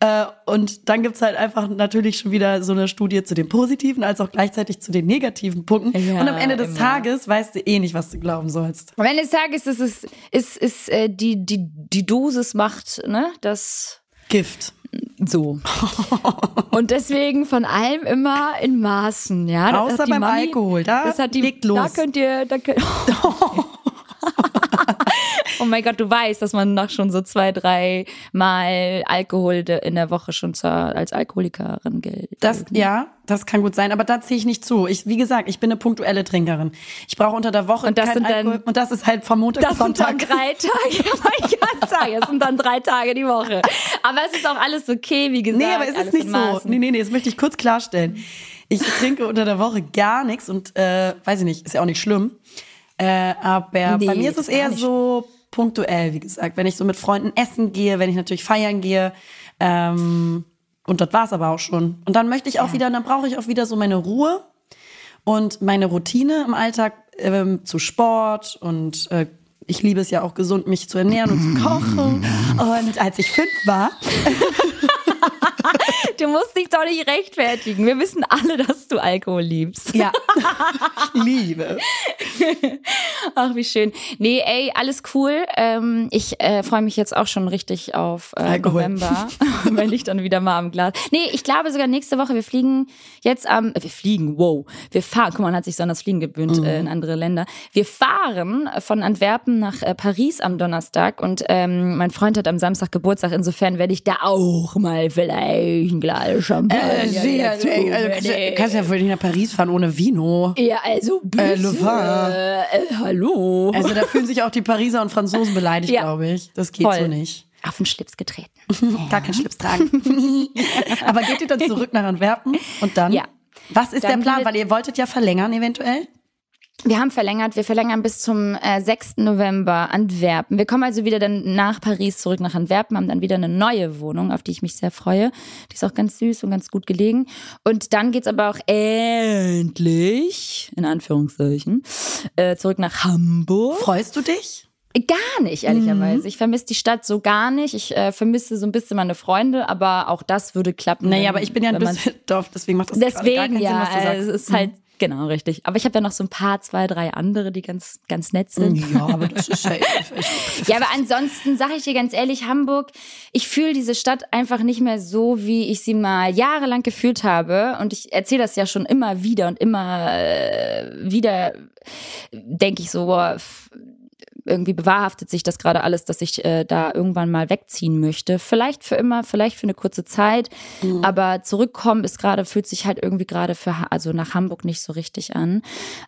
Äh, und dann gibt's halt einfach natürlich schon wieder so eine Studie zu den positiven, als auch gleichzeitig zu den negativen Punkten. Ja, und am Ende des immer. Tages weißt du eh nicht, was du glauben sollst. Am Ende des Tages ist es, ist, ist, äh, die, die, die Dosis macht, ne, das Gift. so. *laughs* Und deswegen von allem immer in Maßen, ja. Außer beim Alkohol, da das hat die, legt los. Da könnt ihr, da könnt, oh *laughs* *laughs* mein Gott, du weißt, dass man nach schon so zwei, drei Mal Alkohol in der Woche schon zur, als Alkoholikerin gilt. Das, ja, das kann gut sein, aber da ziehe ich nicht zu. Ich, wie gesagt, ich bin eine punktuelle Trinkerin. Ich brauche unter der Woche und das sind Alkohol. Dann, und das ist halt vom Montag bis Sonntag. Das sind dann drei Tage. *laughs* *laughs* ich kann sagen, das sind dann drei Tage die Woche. Aber es ist auch alles okay, wie gesagt. Nee, aber es ist nicht so. Nee, nee, nee, das möchte ich kurz klarstellen. Ich trinke unter der Woche gar nichts und äh, weiß ich nicht, ist ja auch nicht schlimm. Äh, aber nee, bei mir ist es eher so punktuell, wie gesagt, wenn ich so mit Freunden essen gehe, wenn ich natürlich feiern gehe. Ähm, und das war's aber auch schon. Und dann möchte ich auch ja. wieder, dann brauche ich auch wieder so meine Ruhe und meine Routine im Alltag ähm, zu Sport und äh, ich liebe es ja auch gesund, mich zu ernähren und zu *laughs* kochen. Und als ich fünf war, *laughs* du musst dich doch nicht rechtfertigen. Wir wissen alle, dass du Alkohol liebst. Ja, *laughs* ich liebe. Ach, wie schön. Nee, ey, alles cool. Ähm, ich äh, freue mich jetzt auch schon richtig auf äh, November, *laughs* wenn ich dann wieder mal am Glas. Nee, ich glaube sogar nächste Woche. Wir fliegen jetzt am, äh, wir fliegen, wow. Wir fahren, guck mal, man hat sich so an das Fliegen gewöhnt mhm. äh, in andere Länder. Wir fahren von Antwerpen nach äh, Paris am Donnerstag und ähm, mein Freund hat am Samstag Geburtstag. Insofern werde ich da auch mal vielleicht ein Glas Champagner. Äh, sehr, ey, also, kannst ja wohl nicht nach Paris fahren ohne Vino. Ja, also bitte. Äh, Le äh, äh, hallo. Also da fühlen sich auch die Pariser und Franzosen beleidigt, ja. glaube ich. Das geht Voll. so nicht. Auf den Schlips getreten. *laughs* Gar keinen Schlips tragen. *laughs* Aber geht ihr dann zurück nach Antwerpen und dann? Ja. Was ist dann der Plan? Weil ihr wolltet ja verlängern eventuell. Wir haben verlängert, wir verlängern bis zum äh, 6. November Antwerpen. Wir kommen also wieder dann nach Paris zurück nach Antwerpen, haben dann wieder eine neue Wohnung, auf die ich mich sehr freue. Die ist auch ganz süß und ganz gut gelegen. Und dann geht's aber auch endlich, in Anführungszeichen, äh, zurück nach Hamburg. Freust du dich? Gar nicht, ehrlicherweise. Mhm. Ich vermisse die Stadt so gar nicht. Ich äh, vermisse so ein bisschen meine Freunde, aber auch das würde klappen. Naja, aber ich bin ja ein bisschen *laughs* Dorf, deswegen macht das deswegen, gar keinen ja, Sinn, was du sagst. Es ist halt mhm. Genau, richtig. Aber ich habe ja noch so ein paar, zwei, drei andere, die ganz, ganz nett sind. Ja, aber das ist halt. *laughs* ja, aber ansonsten sage ich dir ganz ehrlich, Hamburg, ich fühle diese Stadt einfach nicht mehr so, wie ich sie mal jahrelang gefühlt habe. Und ich erzähle das ja schon immer wieder und immer äh, wieder, denke ich so, boah, irgendwie bewahrhaftet sich das gerade alles, dass ich äh, da irgendwann mal wegziehen möchte. Vielleicht für immer, vielleicht für eine kurze Zeit. Mhm. Aber zurückkommen ist gerade, fühlt sich halt irgendwie gerade für, also nach Hamburg nicht so richtig an.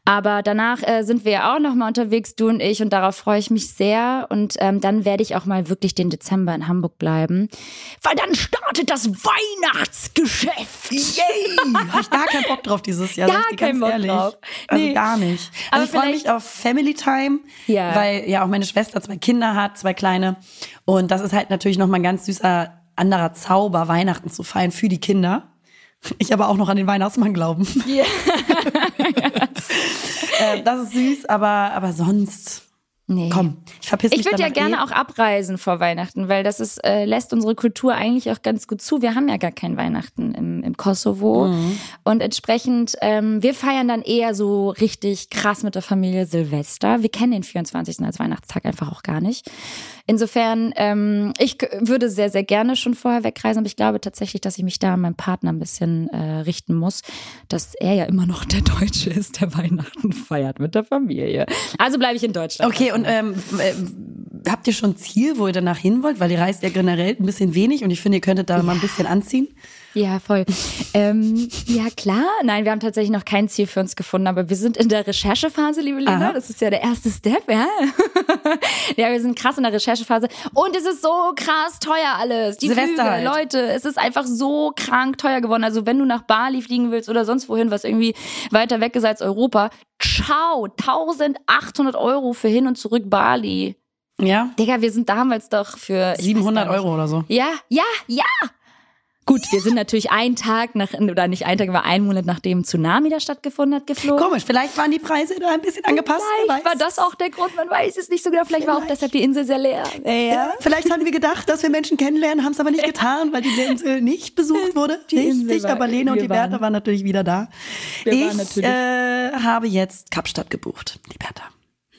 Aber danach äh, sind wir ja auch nochmal unterwegs, du und ich, und darauf freue ich mich sehr. Und ähm, dann werde ich auch mal wirklich den Dezember in Hamburg bleiben. Weil dann startet das Weihnachtsgeschäft. Yay! Habe ich gar keinen Bock drauf dieses Jahr. Gar keinen Bock ehrlich. drauf. Also nee. gar nicht. Also Aber ich freue mich auf Family Time, ja. weil ja auch meine Schwester zwei Kinder hat, zwei kleine. Und das ist halt natürlich nochmal ein ganz süßer anderer Zauber, Weihnachten zu feiern für die Kinder. Ich aber auch noch an den Weihnachtsmann glauben. Yeah. *laughs* äh, das ist süß, aber, aber sonst Nee. Komm, ich verpiss mich Ich würde ja gerne eh. auch abreisen vor Weihnachten, weil das ist, äh, lässt unsere Kultur eigentlich auch ganz gut zu. Wir haben ja gar kein Weihnachten im, im Kosovo. Mhm. Und entsprechend, ähm, wir feiern dann eher so richtig krass mit der Familie Silvester. Wir kennen den 24. als Weihnachtstag einfach auch gar nicht. Insofern, ähm, ich würde sehr, sehr gerne schon vorher wegreisen, aber ich glaube tatsächlich, dass ich mich da an meinem Partner ein bisschen äh, richten muss, dass er ja immer noch der Deutsche ist, der Weihnachten feiert mit der Familie. Also bleibe ich in Deutschland. Okay, und ähm, äh, habt ihr schon ein Ziel, wo ihr danach hin wollt? Weil ihr reist ja generell ein bisschen wenig und ich finde, ihr könntet da ja. mal ein bisschen anziehen. Ja, voll. ähm, ja, klar. Nein, wir haben tatsächlich noch kein Ziel für uns gefunden, aber wir sind in der Recherchephase, liebe Lena. Aha. Das ist ja der erste Step, ja. *laughs* ja, wir sind krass in der Recherchephase. Und es ist so krass teuer alles. Die Silvester Flüge, halt. Leute, es ist einfach so krank teuer geworden. Also wenn du nach Bali fliegen willst oder sonst wohin, was irgendwie weiter weg ist als Europa, ciao, 1800 Euro für hin und zurück Bali. Ja. Digga, wir sind damals doch für 700 Euro oder so. Ja, ja, ja. Gut, wir sind natürlich einen Tag nach, oder nicht einen Tag, aber einen Monat nachdem Tsunami da stattgefunden hat, geflogen. Komisch, vielleicht waren die Preise da ein bisschen angepasst. Vielleicht war das auch der Grund, man weiß es nicht so genau. Vielleicht, vielleicht. war auch deshalb die Insel sehr leer. Ja. ja. Vielleicht haben wir gedacht, dass wir Menschen kennenlernen, haben es aber nicht getan, weil die Insel nicht besucht wurde. Die Richtig, war, aber Lena und die Bertha waren natürlich wieder da. ich äh, habe jetzt Kapstadt gebucht, die Bertha.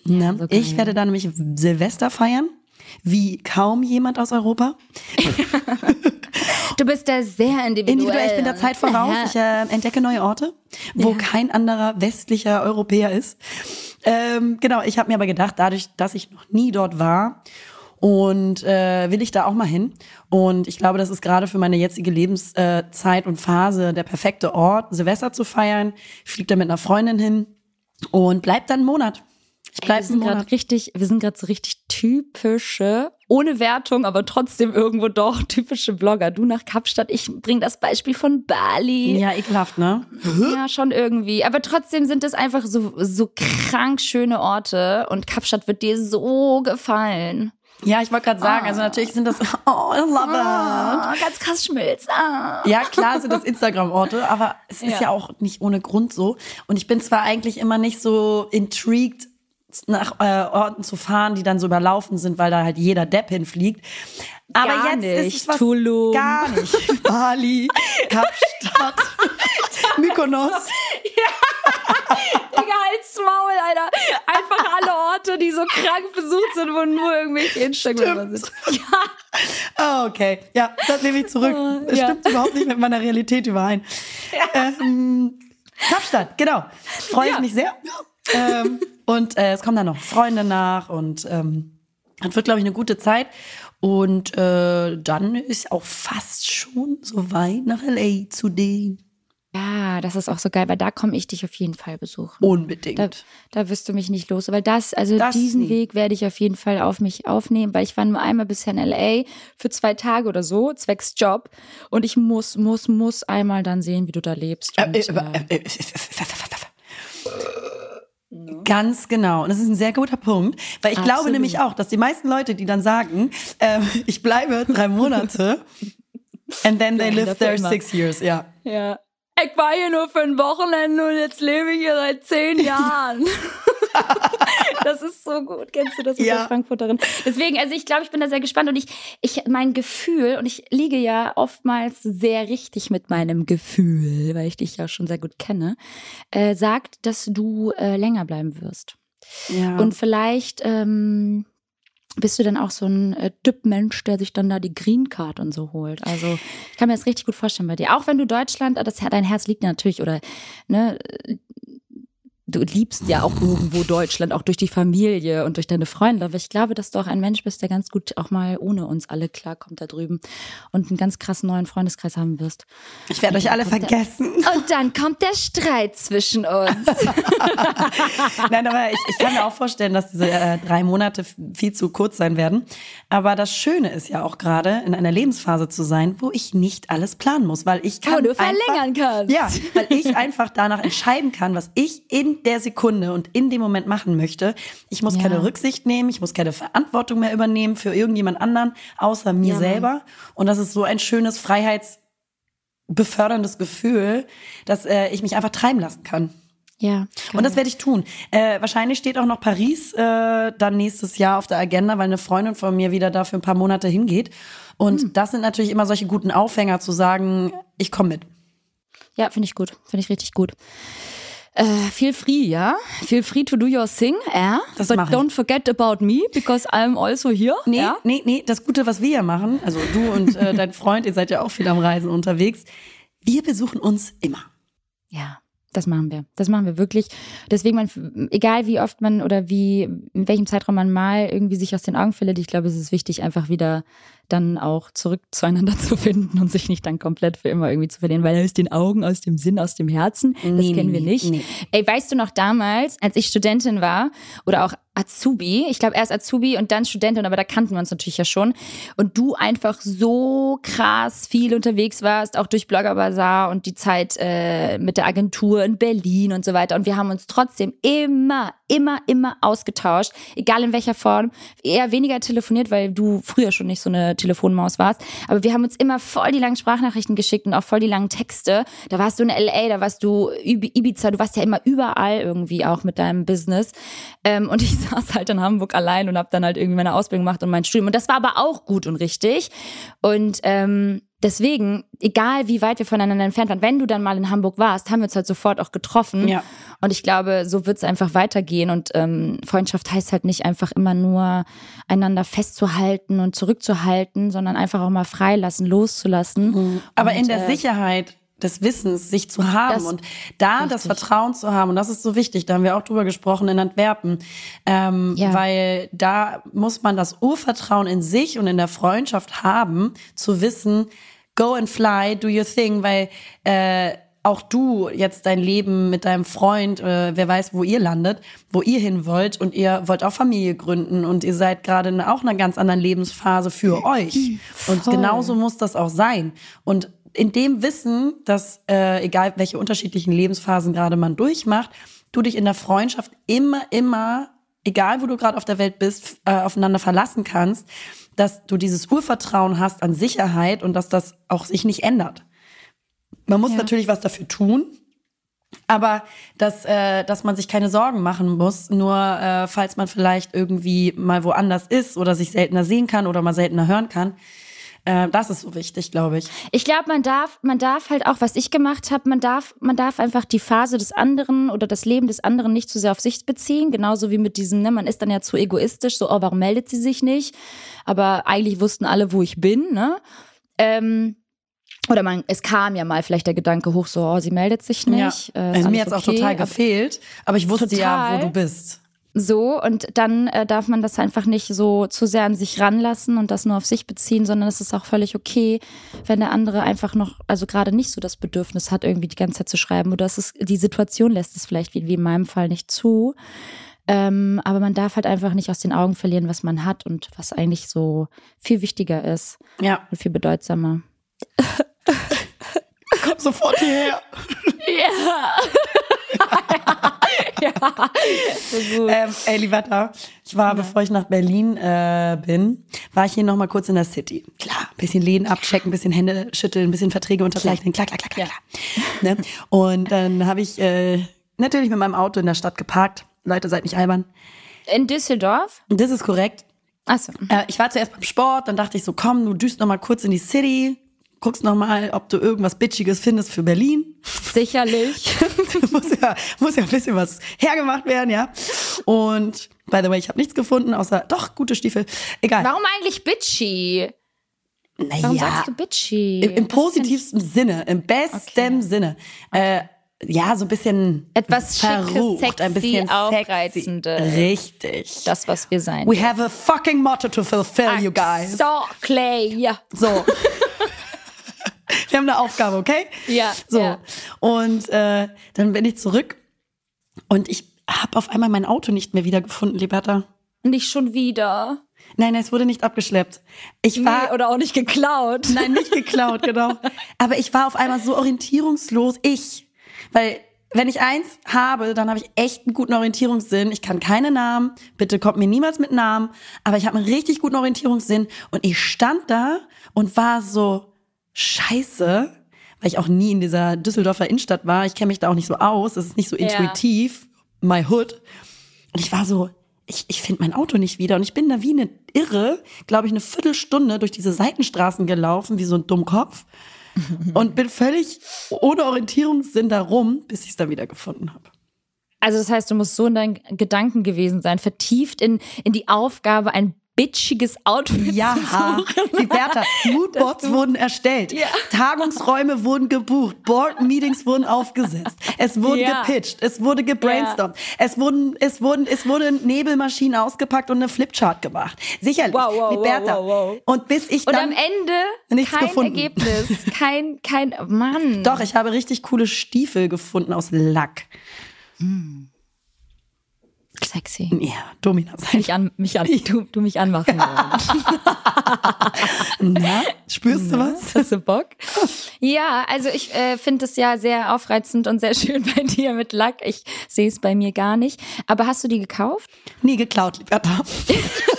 Ja, so ich werde da nämlich Silvester feiern, wie kaum jemand aus Europa. Du bist da sehr individuell. Individuell, ich bin der Zeit voraus. *laughs* Ich äh, entdecke neue Orte, wo ja. kein anderer westlicher Europäer ist. Ähm, genau, ich habe mir aber gedacht, dadurch, dass ich noch nie dort war und äh, will ich da auch mal hin. Und ich glaube, das ist gerade für meine jetzige Lebenszeit und Phase der perfekte Ort, Silvester zu feiern. Ich fliege da mit einer Freundin hin und bleib dann einen Monat. Ich bleib wir sind gerade richtig, wir sind gerade so richtig typische, ohne Wertung, aber trotzdem irgendwo doch *laughs* typische Blogger. Du nach Kapstadt, ich bring das Beispiel von Bali. Ja, ekelhaft, ne? *laughs* Ja, schon irgendwie. Aber trotzdem sind es einfach so, so krank schöne Orte und Kapstadt wird dir so gefallen. Ja, ich wollte gerade sagen, also natürlich sind das, oh, I love Ah, ganz krass schmilzt. Ah. Ja, klar sind das Instagram-Orte, aber es ist Ja. ja auch nicht ohne Grund so. Und ich bin zwar eigentlich immer nicht so intrigued, nach äh, Orten zu fahren, die dann so überlaufen sind, weil da halt jeder Depp hinfliegt. Aber Gar jetzt ist nicht. es was Tulum. gar nicht. *laughs* Bali, Kapstadt, *laughs* Mykonos. Digga, halt's Maul, Alter. Einfach alle Orte, die so krank besucht sind, wo nur irgendwelche Instagramer sind. Ja. Oh, okay. Ja, das nehme ich zurück. Oh, Das ja. stimmt überhaupt nicht mit meiner Realität überein. Ähm, Kapstadt, genau. Freue ich Ja. mich sehr. Ähm, und äh, es kommen dann noch Freunde nach und ähm, das wird, glaube ich, eine gute Zeit. Und äh, dann ist auch fast schon so weit nach L.A. zu den. Ja, das ist auch so geil, weil da komme ich dich auf jeden Fall besuchen. Unbedingt. Da, da wirst du mich nicht los, weil das, also Das diesen nie. Weg werde ich auf jeden Fall auf mich aufnehmen, weil ich war nur einmal bisher in LA für zwei Tage oder so, zwecks Job. Und ich muss, muss, muss einmal dann sehen, wie du da lebst. Und, Äh, äh, äh, äh, Ganz genau. Und das ist ein sehr guter Punkt, weil ich glaube Absolut. nämlich auch, dass die meisten Leute, die dann sagen, ähm, *laughs* ich bleibe drei Monate, and then they live there immer. six years, ja. ja. Ich war hier nur für ein Wochenende und jetzt lebe ich hier seit zehn *laughs* Jahren. *laughs* das ist so gut. Kennst du das mit Ja. der Frankfurterin? Deswegen, also ich glaube, ich bin da sehr gespannt und ich, ich, mein Gefühl, und ich liege ja oftmals sehr richtig mit meinem Gefühl, weil ich dich ja schon sehr gut kenne, äh, sagt, dass du äh, länger bleiben wirst. ja. Und vielleicht ähm, bist du dann auch so ein äh, Typ-Mensch, der sich dann da die Green Card und so holt. Also ich kann mir das richtig gut vorstellen bei dir. Auch wenn du Deutschland, das, dein Herz liegt natürlich oder ne, du liebst ja auch irgendwo *laughs* Deutschland, auch durch die Familie und durch deine Freunde. Aber ich glaube, dass du auch ein Mensch bist, der ganz gut auch mal ohne uns alle klarkommt da drüben und einen ganz krassen neuen Freundeskreis haben wirst. ich werde euch alle Kommt der- vergessen. Und dann kommt der Streit zwischen uns. *laughs* Nein, aber ich, ich kann mir auch vorstellen, dass diese äh, drei Monate viel zu kurz sein werden. Aber das Schöne ist ja auch gerade, in einer Lebensphase zu sein, wo ich nicht alles planen muss, weil ich kann Wo du einfach, verlängern kannst. Ja, weil ich einfach danach entscheiden kann, was ich in der Sekunde und in dem Moment machen möchte. Ich muss Ja. keine Rücksicht nehmen, ich muss keine Verantwortung mehr übernehmen für irgendjemand anderen, außer mir Ja, selber. Und das ist so ein schönes freiheitsbeförderndes Gefühl, dass äh, ich mich einfach treiben lassen kann. Ja. Und das werde ich tun. Äh, wahrscheinlich steht auch noch Paris äh, dann nächstes Jahr auf der Agenda, weil eine Freundin von mir wieder da für ein paar Monate hingeht. Und Hm. das sind natürlich immer solche guten Aufhänger zu sagen, ich komme mit. Ja, finde ich gut. Finde ich richtig gut. Äh, feel free, ja? Feel free to do your thing, ja? Das But mach ich. don't forget about me, because I'm also here. Nee, ja? nee, nee, das Gute, was wir ja machen, also du und äh, *laughs* dein Freund, ihr seid ja auch viel am Reisen unterwegs, wir besuchen uns immer. Ja, das machen wir. Das machen wir wirklich. Deswegen, man, egal wie oft man oder wie, in welchem Zeitraum man mal irgendwie sich aus den Augen verliert, ich glaube, es ist wichtig, einfach wieder dann auch zurück *laughs* zueinander zu finden und sich nicht dann komplett für immer irgendwie zu verlieren, weil aus den Augen, aus dem Sinn, aus dem Herzen, das Nee, kennen wir nicht. nee. Ey, weißt du noch damals, als ich Studentin war oder auch Azubi, ich glaube erst Azubi und dann Studentin, aber da kannten wir uns natürlich ja schon und du einfach so krass viel unterwegs warst, auch durch Blogger Bazaar und die Zeit äh, mit der Agentur in Berlin und so weiter und wir haben uns trotzdem immer, immer, immer ausgetauscht, egal in welcher Form, eher weniger telefoniert, weil du früher schon nicht so eine Telefonmaus warst, aber wir haben uns immer voll die langen Sprachnachrichten geschickt und auch voll die langen Texte. Da warst du in LA, da warst du Ibi- Ibiza, du warst ja immer überall irgendwie auch mit deinem Business. Ähm, und *laughs* ich saß halt in Hamburg allein und habe dann halt irgendwie meine Ausbildung gemacht und mein Studium. Und das war aber auch gut und richtig. Und ähm, deswegen, egal wie weit wir voneinander entfernt waren, wenn du dann mal in Hamburg warst, haben wir uns halt sofort auch getroffen. Ja. Und ich glaube, so wird es einfach weitergehen. Und ähm, Freundschaft heißt halt nicht einfach immer nur einander festzuhalten und zurückzuhalten, sondern einfach auch mal freilassen, loszulassen. Aber Und, in der äh, Sicherheit, des Wissens, sich zu haben Das- und da richtig. das Vertrauen zu haben. Und das ist so wichtig. Da haben wir auch drüber gesprochen in Antwerpen. Ähm, Ja. Weil da muss man das Urvertrauen in sich und in der Freundschaft haben, zu wissen, go and fly, do your thing, weil äh, auch du jetzt dein Leben mit deinem Freund, äh, wer weiß, wo ihr landet, wo ihr hin wollt und ihr wollt auch Familie gründen und ihr seid gerade in auch einer ganz anderen Lebensphase für euch. Und Voll. genauso muss das auch sein. Und in dem Wissen, dass äh, egal welche unterschiedlichen Lebensphasen gerade man durchmacht, du dich in der Freundschaft immer, immer, egal wo du gerade auf der Welt bist, äh, aufeinander verlassen kannst, dass du dieses Urvertrauen hast an Sicherheit und dass das auch sich nicht ändert. Man muss Ja. natürlich was dafür tun, aber dass, äh, dass man sich keine Sorgen machen muss, nur äh, falls man vielleicht irgendwie mal woanders ist oder sich seltener sehen kann oder mal seltener hören kann. Äh, das ist so wichtig, glaube ich. Ich glaube, man darf, man darf halt auch, was ich gemacht habe, man darf, man darf einfach die Phase des anderen oder das Leben des anderen nicht zu sehr auf sich beziehen. Genauso wie mit diesem, ne, man ist dann ja zu egoistisch, so, oh, warum meldet sie sich nicht? Aber eigentlich wussten alle, wo ich bin, ne? Ähm, oder man, es kam ja mal vielleicht der Gedanke hoch, so, oh, sie meldet sich nicht. Ja. äh, also mir hat es auch okay, total aber- gefehlt, aber ich wusste ja, Total. wo du bist. So, und dann äh, darf man das einfach nicht so zu sehr an sich ranlassen und das nur auf sich beziehen, sondern es ist auch völlig okay, wenn der andere einfach noch, also gerade nicht so das Bedürfnis hat, irgendwie die ganze Zeit zu schreiben oder es ist, die Situation lässt es vielleicht, wie, wie in meinem Fall, nicht zu. Ähm, aber man darf halt einfach nicht aus den Augen verlieren, was man hat und was eigentlich so viel wichtiger ist Ja, und viel bedeutsamer. *laughs* komm sofort hierher. *laughs* Ja. *laughs* *laughs* ja. So gut. Ähm, ey, Livetta, ich war, bevor ich nach Berlin äh, bin, war ich hier noch mal kurz in der City. Klar, bisschen Läden abchecken, bisschen Hände schütteln, bisschen Verträge unterzeichnen. Klar, klar, klar, klar. klar. Ne? Und dann habe ich äh, natürlich mit meinem Auto in der Stadt geparkt. Leute, seid nicht albern. In Düsseldorf? Das ist korrekt. Achso. Äh, ich war zuerst beim Sport, dann dachte ich so, komm, du düst noch mal kurz in die City, guckst noch mal, ob du irgendwas Bitchiges findest für Berlin. Sicherlich. *laughs* muss, ja, muss ja ein bisschen was hergemacht werden, ja. Und by the way, ich habe nichts gefunden, außer doch gute Stiefel. Egal. Warum eigentlich bitchy? Warum naja, sagst du bitchy? im, im positivsten Sinne, im besten Okay. Sinne. Äh, ja, so ein bisschen Etwas Schickes, verrucht, ein bisschen sexy, sexy. aufreizendes. Richtig. Das, was wir sein. We have a fucking motto to fulfill, you guys. So, Clay, ja. So. *laughs* Wir haben eine Aufgabe, okay? Ja, So. ja. Und äh, dann bin ich zurück und ich habe auf einmal mein Auto nicht mehr wiedergefunden, Liberta. Nicht schon wieder. Nein, es wurde nicht abgeschleppt. Ich war Nee, oder auch nicht geklaut. Nein, nicht geklaut, *laughs* genau. Aber ich war auf einmal so orientierungslos. Ich. Weil, wenn ich eins habe, dann habe ich echt einen guten Orientierungssinn. Ich kann keine Namen. Bitte kommt mir niemals mit Namen. Aber ich habe einen richtig guten Orientierungssinn. Und ich stand da und war so, scheiße. Weil ich auch nie in dieser Düsseldorfer Innenstadt war. Ich kenne mich da auch nicht so aus. Es ist nicht so Ja. intuitiv. My hood. Und ich war so, ich, ich finde mein Auto nicht wieder. Und ich bin da wie eine Irre, glaube ich, eine Viertelstunde durch diese Seitenstraßen gelaufen, wie so ein Dummkopf. *laughs* und bin völlig ohne Orientierungssinn da rum, bis ich es dann wieder gefunden habe. Also das heißt, du musst so in deinen Gedanken gewesen sein, vertieft in, in die Aufgabe, ein bitchiges Outfit Ja, zu suchen. Liberta, *laughs* Moodboards wurden erstellt, Ja. Tagungsräume wurden gebucht, Board-Meetings wurden aufgesetzt, es wurde Ja. gepitcht, es wurde gebrainstormt, es wurden, es wurden, es wurde Nebelmaschinen ausgepackt und eine Flipchart gemacht. Sicherlich, Wow, wow, Liberta. wow. Und bis ich Und dann am Ende Nichts kein gefunden. Ergebnis. *laughs* Kein, kein, Mann. Doch, ich habe richtig coole Stiefel gefunden aus Lack. Sexy. Ja, Domina sein. Mich an, mich an, du, du mich anmachen. *laughs* Na, spürst du was? Hast du Bock? Ja, also ich äh, finde es ja sehr aufreizend und sehr *laughs* schön bei dir mit Lack. Ich sehe es bei mir gar nicht. Aber hast du die gekauft? Nie geklaut, Liberta. *laughs*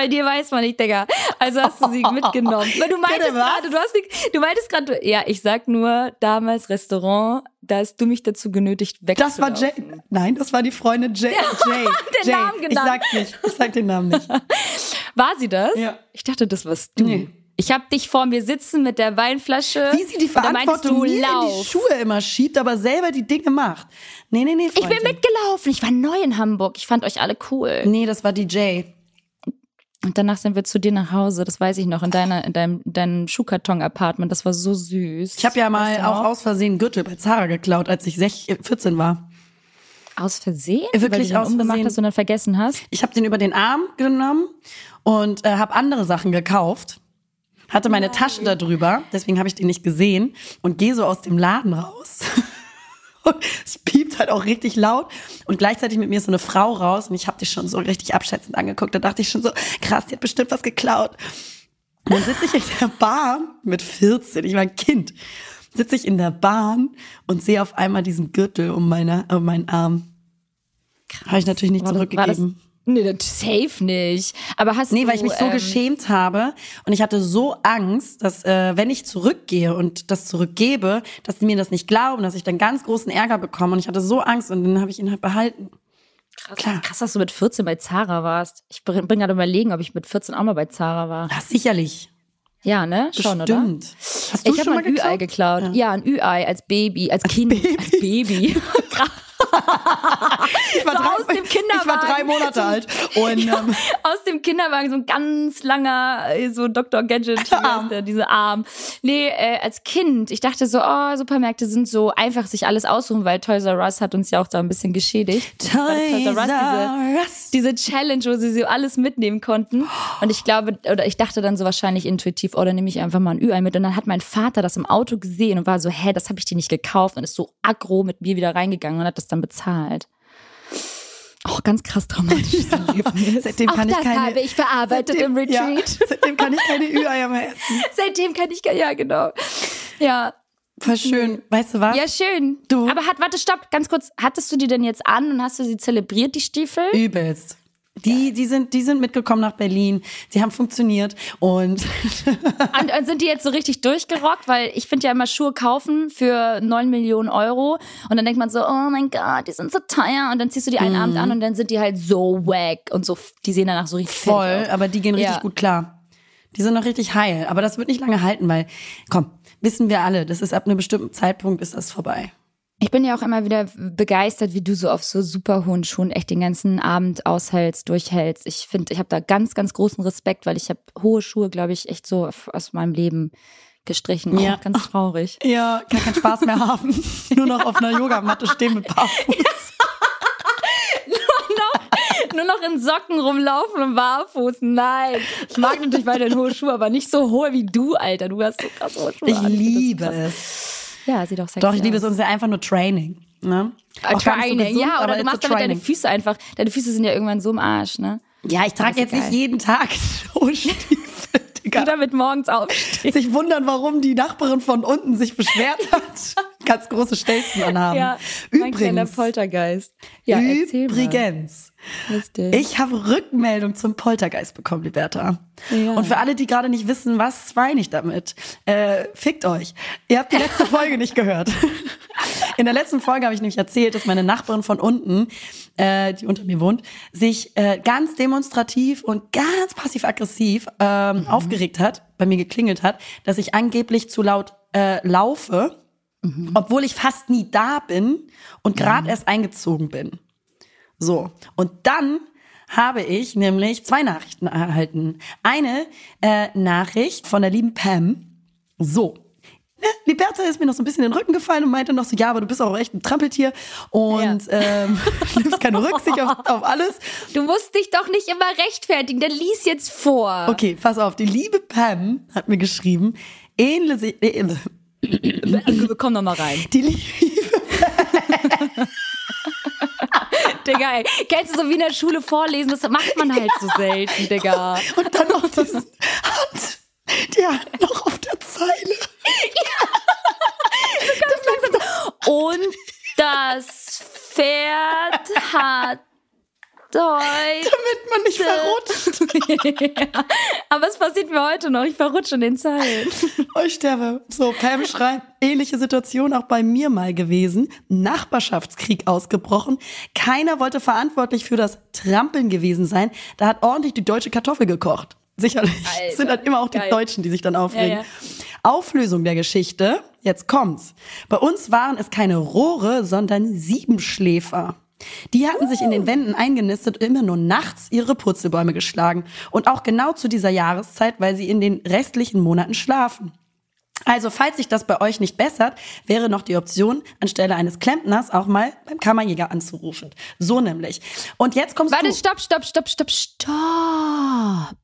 Bei dir weiß man nicht, Digga. Also hast du sie mitgenommen. Weil du *laughs* meintest gerade, du hast die, du meintest gerade, ja, ich sag nur damals Restaurant, da hast du mich dazu genötigt, Das war Jay. wegzulaufen. Nein, das war die Freundin Jay. *laughs* Jay. den Jay. Namen Ich genannt. sag's nicht. Ich sag den Namen nicht. *laughs* War sie das? Ja. Ich dachte, das warst du. Nee. Ich habe dich vor mir sitzen mit der Weinflasche. Wie sie die da meintest Verantwortung du, mir in die. Schuhe immer schiebt, aber selber die Dinge macht. Nee, nee, nee, Ich bin Freundin. mitgelaufen. Ich war neu in Hamburg. Ich fand euch alle cool. Nee, das war Jay. Und danach sind wir zu dir nach Hause, das weiß ich noch, in deiner, in deinem, deinem Schuhkarton-Apartment. Das war so süß. Ich habe ja mal Weißt du auch aus Versehen Gürtel bei Zara geklaut, als ich 16, 14 war. aus Versehen? Wirklich Weil du den aus umgemacht Versehen. hast und dann vergessen hast? Ich habe den über den Arm genommen und äh, habe andere Sachen gekauft. Hatte meine Tasche da drüber, deswegen habe ich den nicht gesehen und gehe so aus dem Laden raus. *laughs* Und *laughs* es piept halt auch richtig laut und gleichzeitig mit mir ist so eine Frau raus und ich habe die schon so richtig abschätzend angeguckt. Da dachte ich schon so, krass, die hat bestimmt was geklaut. Und dann sitze ich in der Bahn mit 14, ich war ein Kind, sitze ich in der Bahn und sehe auf einmal diesen Gürtel um, meine, um meinen Arm. Habe ich natürlich nicht War war das- zurückgegeben. Nee, das safe nicht. Aber hast Nee, du, weil ich mich so ähm, geschämt habe und ich hatte so Angst, dass äh, wenn ich zurückgehe und das zurückgebe, dass die mir das nicht glauben, dass ich dann ganz großen Ärger bekomme und ich hatte so Angst und dann habe ich ihn halt behalten. Krass, Klar. krass, dass du mit 14 bei Zara warst. Ich bin gerade überlegen, ob ich mit 14 auch mal bei Zara war. Ja, sicherlich. Ja, ne? Schon, oder? Bestimmt. Hast du Ich habe schon mal mal ein Ü-Ei geklaut? geklaut. Ja. ein Ü-Ei als Baby, als, Kind, als Baby. *laughs* *laughs* *laughs* Ich war, So drei, aus dem *laughs* ich war drei Kinderwagen. Monate alt und ähm, Aus dem Kinderwagen so ein ganz langer, äh, so Dr. Gadget, Arm. der, diese Arm. Nee, äh, als Kind, ich dachte so, oh, Supermärkte sind so einfach sich alles aussuchen, weil Toys R Us hat uns ja auch da ein bisschen geschädigt. Toys R Us, diese, diese Challenge, wo sie so alles mitnehmen konnten. Und ich glaube, oder ich dachte dann so wahrscheinlich intuitiv, oh, dann nehme ich einfach mal ein Ü-Ei mit. Und dann hat mein Vater das im Auto gesehen und war so, hä, das habe ich dir nicht gekauft. Und ist so aggro mit mir wieder reingegangen und hat das dann bezahlt. Oh, ganz krass traumatisches *laughs* *laughs* Erlebnis. Seitdem Auch kann ich das keine- habe ich verarbeitet im Ja, Retreat. seitdem kann ich keine *laughs* Ü-Eier mehr essen. Seitdem kann ich, ja genau. Ja, Voll schön. Weißt du was? ja schön. Du? Aber hat, warte, stopp, ganz kurz. Hattest du die denn jetzt an und hast du sie zelebriert, die Stiefel? Übelst. Die, die, sind, die sind mitgekommen nach Berlin. Sie haben funktioniert und *laughs* Und, und sind die jetzt so richtig durchgerockt? Weil ich finde ja immer Schuhe kaufen für 9 Millionen Euro und dann denkt man so, oh mein Gott, die sind so teuer und dann ziehst du die einen Abend an und dann sind die halt so wack und so, die sehen danach so richtig voll, aber die gehen richtig Ja. gut klar. Die sind noch richtig heil, aber das wird nicht lange halten, weil, komm, wissen wir alle, das ist ab einem bestimmten Zeitpunkt ist das vorbei. Ich bin ja auch immer wieder begeistert, wie du so auf so super hohen Schuhen echt den ganzen Abend aushältst, durchhältst. Ich finde, ich habe da ganz, ganz großen Respekt, weil ich habe hohe Schuhe, glaube ich, echt so aus meinem Leben gestrichen. Ja. Oh, ganz traurig. *laughs* Ja, kann keinen Spaß mehr haben. *laughs* Nur noch auf einer Yogamatte stehen mit Barfuß. *laughs* Nur noch in Socken rumlaufen und barfuß. Nein. Ich mag natürlich weiterhin hohe Schuhe, aber nicht so hohe wie du, Alter. Du hast so krass hohe Schuhe. Ich an. liebe es. Ja, sieht doch sexy Doch, ich liebe es ist ja einfach nur Training. Ne? Äh, Auch nicht so Training, gesund, ja, oder du machst damit deine. Füße einfach. Deine Füße sind ja irgendwann so im Arsch, ne? Ja, ich trage jetzt nicht geil. jeden Tag *laughs* hohe Stiefel. Du Digga. damit morgens aufstehst. Sich wundern, warum die Nachbarin von unten sich beschwert hat. Ganz große Stelzen anhaben. Ja, mein Übrigens, Poltergeist. Ja, übrigens. Lustig. Ich habe Rückmeldung zum Poltergeist bekommen, Liberta. Ja. Und für alle, die gerade nicht wissen, was meine ich damit, äh, fickt euch. Ihr habt die letzte *laughs* Folge nicht gehört. In der letzten Folge habe ich nämlich erzählt, dass meine Nachbarin von unten, äh, die unter mir wohnt, sich äh, ganz demonstrativ und ganz passiv-aggressiv ähm, aufgeregt hat, bei mir geklingelt hat, dass ich angeblich zu laut äh, laufe, obwohl ich fast nie da bin und gerade erst eingezogen bin. So, und dann habe ich nämlich zwei Nachrichten erhalten. Eine äh, Nachricht von der lieben Pam. So. Ne, Liberta ist mir noch so ein bisschen in den Rücken gefallen und meinte noch so, ja, aber du bist auch echt ein Trampeltier und ähm, *laughs* nimmst keine Rücksicht auf, auf alles. Du musst dich doch nicht immer rechtfertigen. Dann lies jetzt vor. Okay, pass auf, die liebe Pam hat mir geschrieben, ähnle sich, äh, Komm noch mal rein. die liebe *laughs* Digga, ey. Kennst du so wie in der Schule vorlesen? Das macht man halt so selten, Digga. und dann noch *laughs* diesen Hand, die Hand noch auf der Zeile. Und das Pferd hat heute. *laughs* damit man nicht verrutscht. *laughs* Aber es passiert mir heute noch. Ich verrutsche in den Zeilen. *laughs* Oh, ich sterbe. So, Pam schreibt, ähnliche Situation auch bei mir mal gewesen. Nachbarschaftskrieg ausgebrochen. Keiner wollte verantwortlich für das Trampeln gewesen sein. Da hat ordentlich die deutsche Kartoffel gekocht. Sicherlich. Alter, Es sind halt immer auch die geil. Deutschen, die sich dann aufregen. Ja, ja. Auflösung der Geschichte. Jetzt kommt's. Bei uns waren es keine Rohre, sondern Siebenschläfer. Die hatten sich in den Wänden eingenistet und immer nur nachts ihre Purzelbäume geschlagen. Und auch genau zu dieser Jahreszeit, weil sie in den restlichen Monaten schlafen. Also, falls sich das bei euch nicht bessert, wäre noch die Option, anstelle eines Klempners auch mal beim Kammerjäger anzurufen. So nämlich. Und jetzt kommst Warte, du. stopp, stopp, stopp, stopp, stopp.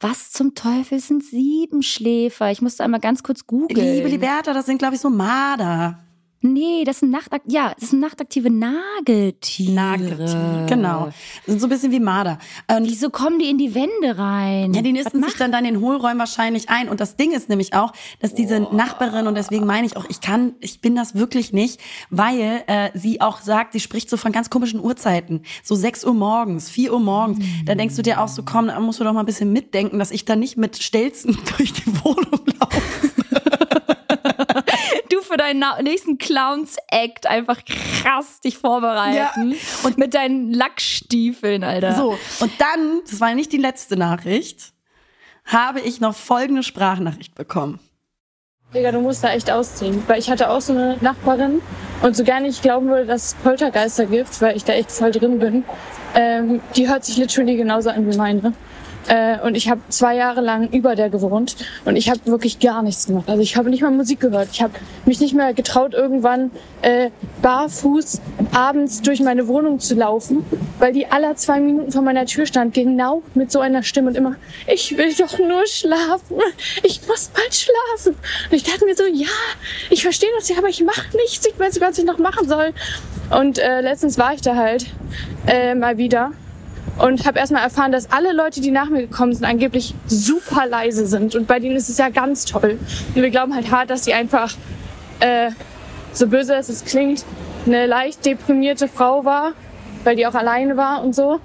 Was zum Teufel sind Siebenschläfer? Ich musste einmal ganz kurz googeln. Liebe Liberta, das sind, glaube ich, so Marder. Nee, das sind Nachtak ja, das sind nachtaktive Nagetiere. Nagetiere. Genau. Das sind so ein bisschen wie Marder. Und Wieso kommen die in die Wände rein? Ja, die nisten sich dann dann in den Hohlräumen wahrscheinlich ein. Und das Ding ist nämlich auch, dass diese Nachbarin, und deswegen meine ich auch, ich kann, ich bin das wirklich nicht, weil äh, sie auch sagt, sie spricht so von ganz komischen Uhrzeiten. So 6 Uhr morgens, 4 Uhr morgens. Da denkst du dir auch so, komm, da musst du doch mal ein bisschen mitdenken, dass ich da nicht mit Stelzen *laughs* durch die Wohnung laufe. Du für deinen nächsten Clowns-Act einfach krass dich vorbereiten. Ja. Und mit deinen Lackstiefeln, Alter. So, und dann, das war nicht die letzte Nachricht, habe ich noch folgende Sprachnachricht bekommen. Digga, du musst da echt ausziehen. Weil ich hatte auch so eine Nachbarin und so gar nicht glauben würde, dass es Poltergeister gibt, weil ich da echt voll drin bin. Ähm, die hört sich literally genauso an wie meine. Äh, und ich habe zwei Jahre lang über der gewohnt und ich habe wirklich gar nichts gemacht. Also ich habe nicht mal Musik gehört. Ich habe mich nicht mehr getraut, irgendwann äh, barfuß abends durch meine Wohnung zu laufen, weil die aller zwei Minuten vor meiner Tür stand, genau mit so einer Stimme und immer, ich will doch nur schlafen. Ich muss bald schlafen. Und ich dachte mir so, ja, ich verstehe das ja, aber ich mache nichts. Ich weiß nicht, was ich noch machen soll. Und äh, letztens war ich da halt äh, mal wieder und habe erstmal erfahren, dass alle Leute, die nach mir gekommen sind, angeblich super leise sind. Und bei denen ist es ja ganz toll. Und wir glauben halt hart, dass die einfach, äh, so böse dass es klingt, eine leicht deprimierte Frau war, weil die auch alleine war und so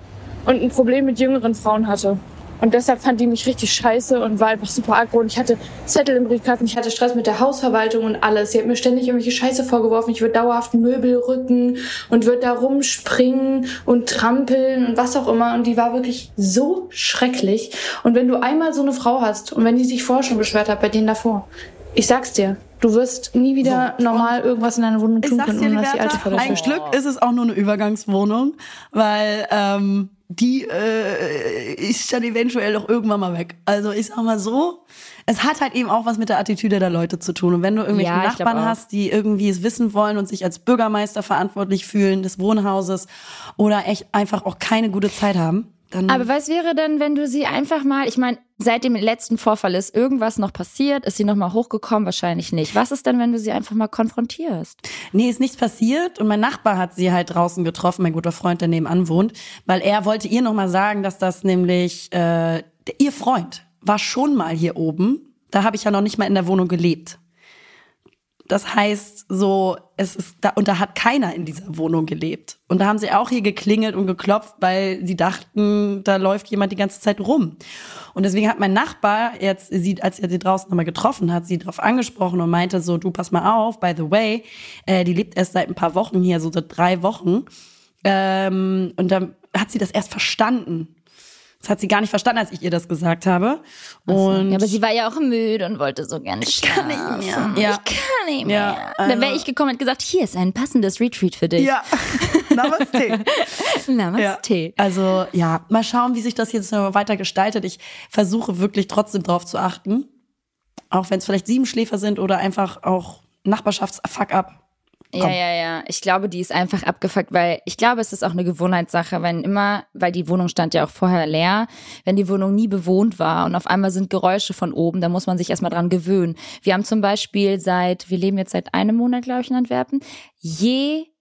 und ein Problem mit jüngeren Frauen hatte. Und deshalb fand die mich richtig scheiße und war einfach super aggro. Und ich hatte Zettel im Briefkasten, ich hatte Stress mit der Hausverwaltung und alles. Sie hat mir ständig irgendwelche Scheiße vorgeworfen. Ich würde dauerhaft Möbel rücken und würde da rumspringen und trampeln und was auch immer. Und die war wirklich so schrecklich. Und wenn du einmal so eine Frau hast und wenn die sich vorher schon beschwert hat bei denen davor, ich sag's dir, du wirst nie wieder normal irgendwas in deiner Wohnung tun können, ohne dass die alte der ein. Glück ist es auch nur eine Übergangswohnung, weil ähm, die äh, ist dann eventuell doch irgendwann mal weg. Also ich sag mal so, es hat halt eben auch was mit der Attitüde der Leute zu tun. Und wenn du irgendwelche Ja, Nachbarn auch. hast, die irgendwie es wissen wollen und sich als Bürgermeister verantwortlich fühlen des Wohnhauses oder echt einfach auch keine gute Zeit haben, dann Aber was wäre denn, wenn du sie einfach mal, ich meine, seit dem letzten Vorfall ist irgendwas noch passiert, ist sie noch mal hochgekommen? Wahrscheinlich nicht. Was ist denn, wenn du sie einfach mal konfrontierst? Nee, ist nichts passiert und mein Nachbar hat sie halt draußen getroffen, mein guter Freund, der nebenan wohnt, weil er wollte ihr nochmal sagen, dass das nämlich äh, ihr Freund war schon mal hier oben. Da habe ich ja noch nicht mal in der Wohnung gelebt. Das heißt, so, es ist da, und da hat keiner in dieser Wohnung gelebt. Und da haben sie auch hier geklingelt und geklopft, weil sie dachten, da läuft jemand die ganze Zeit rum. Und deswegen hat mein Nachbar jetzt, sie, als er sie draußen nochmal getroffen hat, sie darauf angesprochen und meinte so, du pass mal auf, by the way, äh, die lebt erst seit ein paar Wochen hier, so seit drei Wochen. Ähm, und dann hat sie das erst verstanden. Das hat sie gar nicht verstanden, als ich ihr das gesagt habe. Und Ja, aber sie war ja auch müde und wollte so gerne schlafen. kann nicht mehr. Ja. Ich kann nicht mehr. Ja, Dann wäre also- ich gekommen und gesagt, hier ist ein passendes Retreat für dich. ja, *laughs* Namaste. Namaste. Also ja, mal schauen, wie sich das jetzt noch weiter gestaltet. Ich versuche wirklich trotzdem drauf zu achten. Auch wenn es vielleicht sieben Schläfer sind oder einfach auch Nachbarschafts-Fuck-up. Ja, ja, ja. Ich glaube, die ist einfach abgefuckt, weil ich glaube, es ist auch eine Gewohnheitssache, wenn immer, weil die Wohnung stand ja auch vorher leer, wenn die Wohnung nie bewohnt war und auf einmal sind Geräusche von oben, da muss man sich erstmal dran gewöhnen. Wir haben zum Beispiel seit, wir leben jetzt seit einem Monat, glaube ich, in Antwerpen,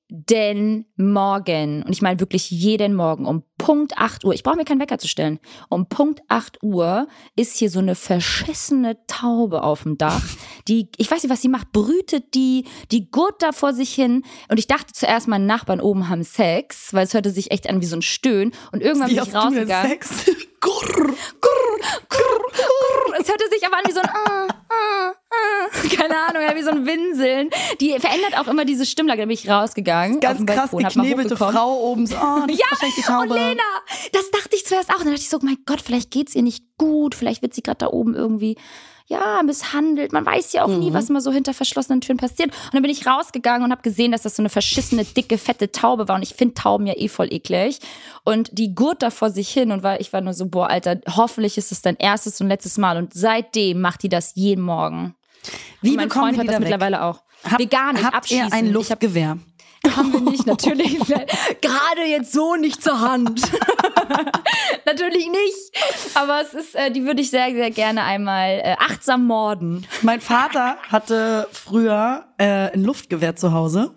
jeden Morgen, und ich meine wirklich jeden Morgen um Punkt 8 Uhr, ich brauche mir keinen Wecker zu stellen, um Punkt 8 Uhr ist hier so eine verschissene Taube auf dem Dach, die, ich weiß nicht, was sie macht, brütet die, die gurt da vor sich hin und ich dachte zuerst, meine Nachbarn oben haben Sex, weil es hörte sich echt an wie so ein Stöhnen und irgendwann bin ich rausgegangen. Sex? *laughs* Grrr. Es hörte sich aber an wie so ein ah, ah, ah. keine Ahnung, ja, wie so ein Winseln. Die verändert auch immer diese Stimmlage. Da bin ich rausgegangen. Ganz krass Balkon, hochgekommen. Frau oben. So, oh, wahrscheinlich die Taube. Und Lena, das dachte ich zuerst auch. Und dann dachte ich so, mein Gott, vielleicht geht's ihr nicht gut. Vielleicht wird sie gerade da oben irgendwie, ja, misshandelt. Man weiß ja auch nie, Mhm. was mal so hinter verschlossenen Türen passiert. Und dann bin ich rausgegangen und habe gesehen, dass das so eine verschissene, dicke, fette Taube war. Und ich finde Tauben ja eh voll eklig. Und die gurt da vor sich hin und war, ich war nur so, boah, Alter, hoffentlich ist es dein erstes und letztes Mal. Und seitdem macht die das jeden Morgen. Wie und mein bekommen Freund hat die das da weg? mittlerweile auch. Hab- Vegan, Habt abschießen. ihr ein Ich hab- Luftgewehr? Haben wir nicht, natürlich. *laughs* Gerade jetzt so nicht zur Hand. *laughs* natürlich nicht. Aber es ist, äh, die würde ich sehr, sehr gerne einmal äh, achtsam morden. Mein Vater hatte früher äh, ein Luftgewehr zu Hause.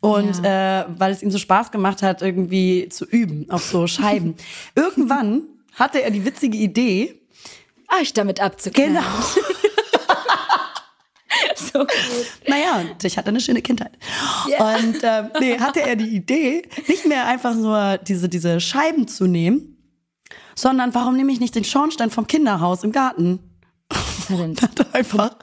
Und äh, weil es ihm so Spaß gemacht hat, irgendwie zu üben auf so Scheiben. *laughs* Irgendwann hatte er die witzige Idee, Euch damit abzuknallen. genau, *laughs* So gut. naja, ich hatte eine schöne Kindheit. Und ähm, nee, hatte er die Idee, nicht mehr einfach nur diese, diese Scheiben zu nehmen, sondern warum nehme ich nicht den Schornstein vom Kinderhaus im Garten? *laughs*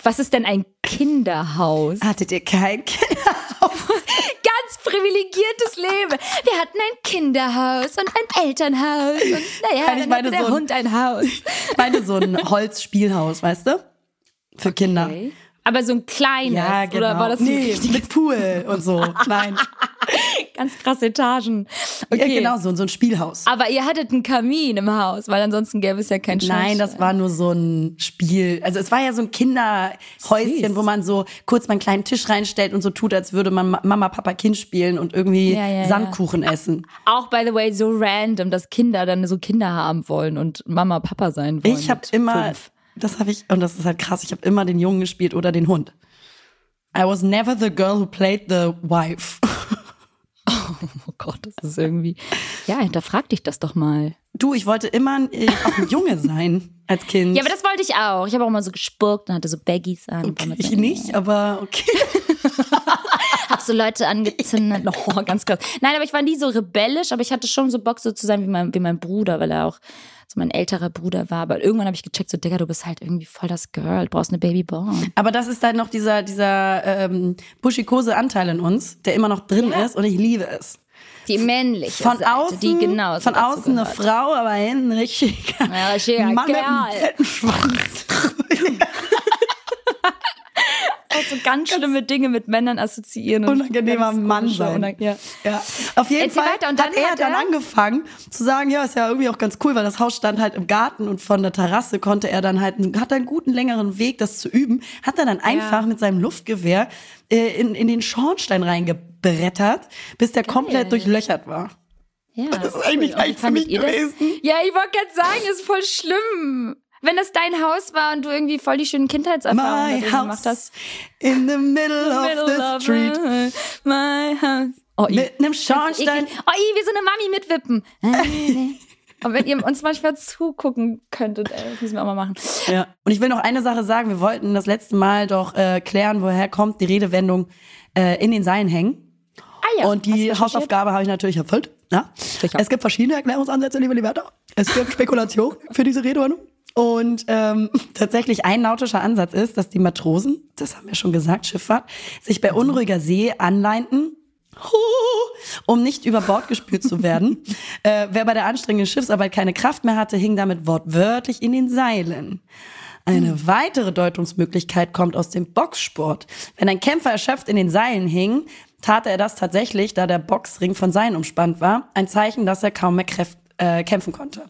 Was, ist denn ein Kinderhaus? hattet ihr kein Kinderhaus? *laughs* Ganz privilegiertes Leben. Wir hatten ein Kinderhaus und ein Elternhaus. Und naja, Nein, ich dann meine hatte der so ein- Hund ein Haus. Ich meine so ein Holzspielhaus, weißt du? Für Kinder. Okay. Aber so ein kleines. Ja, genau. Oder war das so nee, richtig mit Pool und so. Nein. *laughs* ganz krasse Etagen? Ja, genau, so, so ein Spielhaus. Aber ihr hattet einen Kamin im Haus, weil ansonsten gäbe es ja keinen Nein, das war nur so ein Spiel. Also es war ja so ein Kinderhäuschen, Süß. wo man so kurz mal einen kleinen Tisch reinstellt und so tut, als würde man Ma- Mama, Papa, Kind spielen und irgendwie Ja, ja. Sandkuchen essen. Auch, by the way, so random, dass Kinder dann so Kinder haben wollen und Mama, Papa sein wollen. Ich habe immer, fünf. Das habe ich, und das ist halt krass, ich habe immer den Jungen gespielt oder den Hund. I was never the girl who played the wife. *laughs* Oh Gott, das ist irgendwie. Ja, hinterfrag dich das doch mal. Du, ich wollte immer äh, auch ein Junge sein als Kind. Ja, aber das wollte ich auch. Ich habe auch immer so gespuckt und hatte so Baggies an. mit ich nicht, aber okay. *laughs* So Leute angezündet. *laughs* Oh, ganz krass. Nein, aber ich war nie so rebellisch, aber ich hatte schon so Bock so zu sein wie mein, wie mein Bruder, weil er auch so mein älterer Bruder war. Aber irgendwann habe ich gecheckt, so, Digga, du bist halt irgendwie voll das Girl, du brauchst eine Babyborn. Aber das ist dann noch dieser, dieser ähm, buschikose Anteil in uns, der immer noch drin ist und ich liebe es. Die männliche Von Seite, außen, die genauso von außen eine gehört. Frau, aber hinten richtig Ja, richtiger Mann mit Kerl. einem fetten Schwanz. *laughs* Auch so ganz schlimme Dinge mit Männern assoziieren. und Unangenehmer Mann sein. unang- Ja. Ja, auf jeden Erzähl Fall weiter. Und hat dann er hat dann er- angefangen zu sagen, ja, ist ja irgendwie auch ganz cool, weil das Haus stand halt im Garten und von der Terrasse konnte er dann halt, hat einen guten längeren Weg, das zu üben, hat er dann einfach mit seinem Luftgewehr äh, in, in den Schornstein reingebrettert, bis der komplett durchlöchert war. Ja, Das ist eigentlich wie leicht für mich gewesen. Ja, ich wollte gerade sagen, ist voll schlimm. Wenn das dein Haus war und du irgendwie voll die schönen Kindheitserfahrungen gemacht hast. in the middle of Middle the of street. My house. Oh, i- Mit einem. Schornstein. Oh, wie so eine Mami mitwippen. *laughs* Und wenn ihr uns manchmal zugucken könntet, ey, das müssen wir auch mal machen. Ja. Und ich will noch eine Sache sagen. Wir wollten das letzte Mal doch äh, klären, woher kommt die Redewendung äh, in den Seilen hängen. Ah ja, Und die? Hausaufgabe habe ich natürlich erfüllt. Ja? Sicher. Es gibt verschiedene Erklärungsansätze, liebe Liberta. Es gibt Spekulation für diese Redewendung. Und ähm, *laughs* tatsächlich ein nautischer Ansatz ist, dass die Matrosen, das haben wir schon gesagt, Schifffahrt, sich bei unruhiger See anleinten, *laughs* um nicht über Bord gespült zu werden. *laughs* äh, wer bei der anstrengenden Schiffsarbeit keine Kraft mehr hatte, hing damit wortwörtlich in den Seilen. Eine weitere Deutungsmöglichkeit kommt aus dem Boxsport. Wenn ein Kämpfer erschöpft in den Seilen hing, tat er das tatsächlich, da der Boxring von Seilen umspannt war, ein Zeichen, dass er kaum mehr Kräft, äh, kämpfen konnte.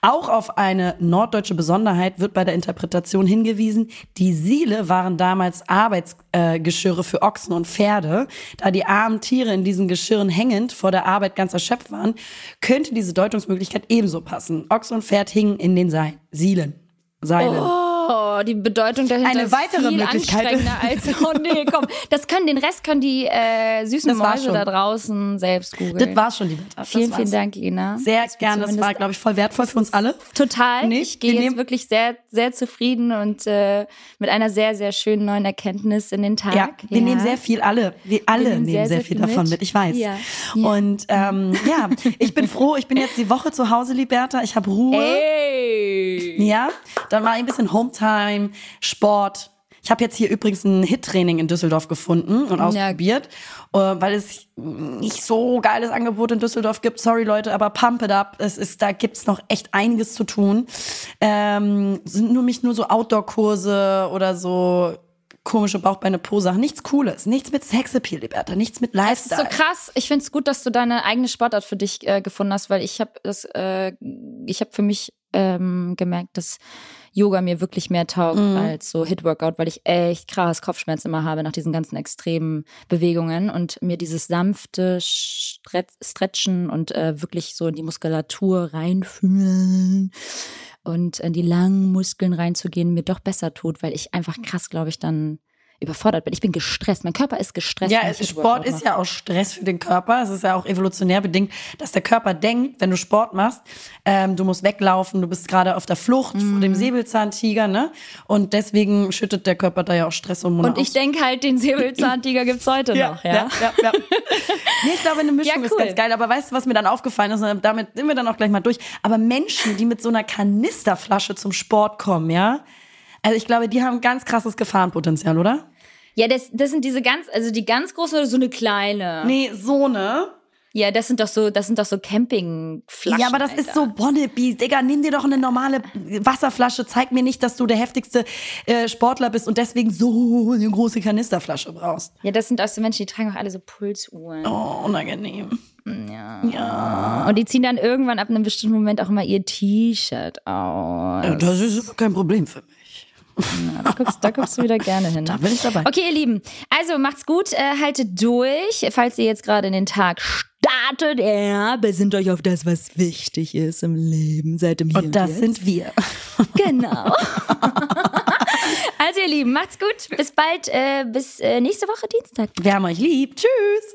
Auch auf eine norddeutsche Besonderheit wird bei der Interpretation hingewiesen, die Siele waren damals Arbeitsgeschirre äh, für Ochsen und Pferde. Da die armen Tiere in diesen Geschirren hängend vor der Arbeit ganz erschöpft waren, könnte diese Deutungsmöglichkeit ebenso passen. Ochs und Pferd hingen in den Seilen. Seilen. Oh, die Bedeutung dahinter Eine ist weitere viel Möglichkeit. anstrengender als, oh nee, komm, das können, den Rest können die äh, süßen Mäuse schon. da draußen selbst googeln. Das war's schon, liebe Tat. Vielen, vielen. Dank, Lena. Sehr wir gerne. Das war, glaube ich, voll wertvoll für uns alle. Total. Nee, ich gehe wir jetzt nehmen- wirklich sehr, sehr zufrieden und äh, mit einer sehr, sehr schönen neuen Erkenntnis in den Tag. Ja, wir nehmen sehr viel alle. Wir alle nehmen nehmen sehr, sehr, sehr viel viel davon mit. mit. Ich weiß. Ja. Ja. Und ähm, ja, ich bin froh. Ich bin jetzt die Woche zu Hause, Liberta. Ich habe Ruhe. Ey. Ja, dann mache ich ein bisschen Hometime, Sport. Ich habe jetzt hier übrigens ein Hit-Training in Düsseldorf gefunden und ausprobiert, äh, weil es nicht so geiles Angebot in Düsseldorf gibt. Sorry Leute, aber pump it up. Es ist, da gibt's noch echt einiges zu tun. Ähm, sind nur mich nur so Outdoor-Kurse oder so komische Bauchbeine-Po-Sachen. Nichts Cooles. Nichts mit Sexappeal, Liberta. Nichts mit Das ist Lifestyle. so krass. Ich finde es gut, dass du deine eigene Sportart für dich äh, gefunden hast, weil ich habe äh, ich für mich ähm, gemerkt, dass Yoga mir wirklich mehr taugt Mhm. als so Hit-Workout, weil ich echt krass Kopfschmerzen immer habe nach diesen ganzen extremen Bewegungen und mir dieses sanfte Stre Stretchen und äh, wirklich so in die Muskulatur reinfühlen und in die langen Muskeln reinzugehen mir doch besser tut, weil ich einfach krass, glaube ich, dann überfordert bin. Ich bin gestresst. Mein Körper ist gestresst. Ja, Sport ist ja auch Stress für den Körper. Es ist ja auch evolutionär bedingt, dass der Körper denkt, wenn du Sport machst, ähm, du musst weglaufen, du bist gerade auf der Flucht vor Mhm. dem Säbelzahntiger, ne? Und deswegen schüttet der Körper da ja auch Stresshormone Und ich denke halt, den Säbelzahntiger *laughs* gibt's heute noch, ja. ja, ja, ja. nee, ich glaube, eine *laughs* Mischung Ja, ist cool. ganz geil. Aber weißt du, was mir dann aufgefallen ist? Und damit sind wir dann auch gleich mal durch. Aber Menschen, die mit so einer Kanisterflasche zum Sport kommen, ja? Also ich glaube, die haben ganz krasses Gefahrenpotenzial, oder? Ja, das, das sind diese ganz, also die ganz großen oder so eine kleine. Nee, so, ne? Ja, das sind doch so, das sind doch so Campingflaschen. Ja, aber das Alter. ist so Bonnebies. Digga, nimm dir doch eine normale Wasserflasche. Zeig mir nicht, dass du der heftigste äh, Sportler bist und deswegen so eine große Kanisterflasche brauchst. Ja, das sind auch so Menschen, die tragen auch alle so Pulsuhren. Oh, unangenehm. Ja. Ja. Und die ziehen dann irgendwann ab einem bestimmten Moment auch mal ihr T-Shirt aus. Äh, Das ist kein Problem für mich. Ja, da, guckst, da guckst du wieder gerne hin. Da bin ich dabei. Okay, ihr Lieben, also macht's gut, äh, haltet durch, falls ihr jetzt gerade in den Tag startet. Ja, besinnt euch auf das, was wichtig ist im Leben. Seid im Hier Und das Jetzt. sind wir. *laughs* Genau. *laughs* also ihr Lieben, macht's gut. Bis bald, äh, bis äh, nächste Woche Dienstag. Wir haben euch lieb. Tschüss.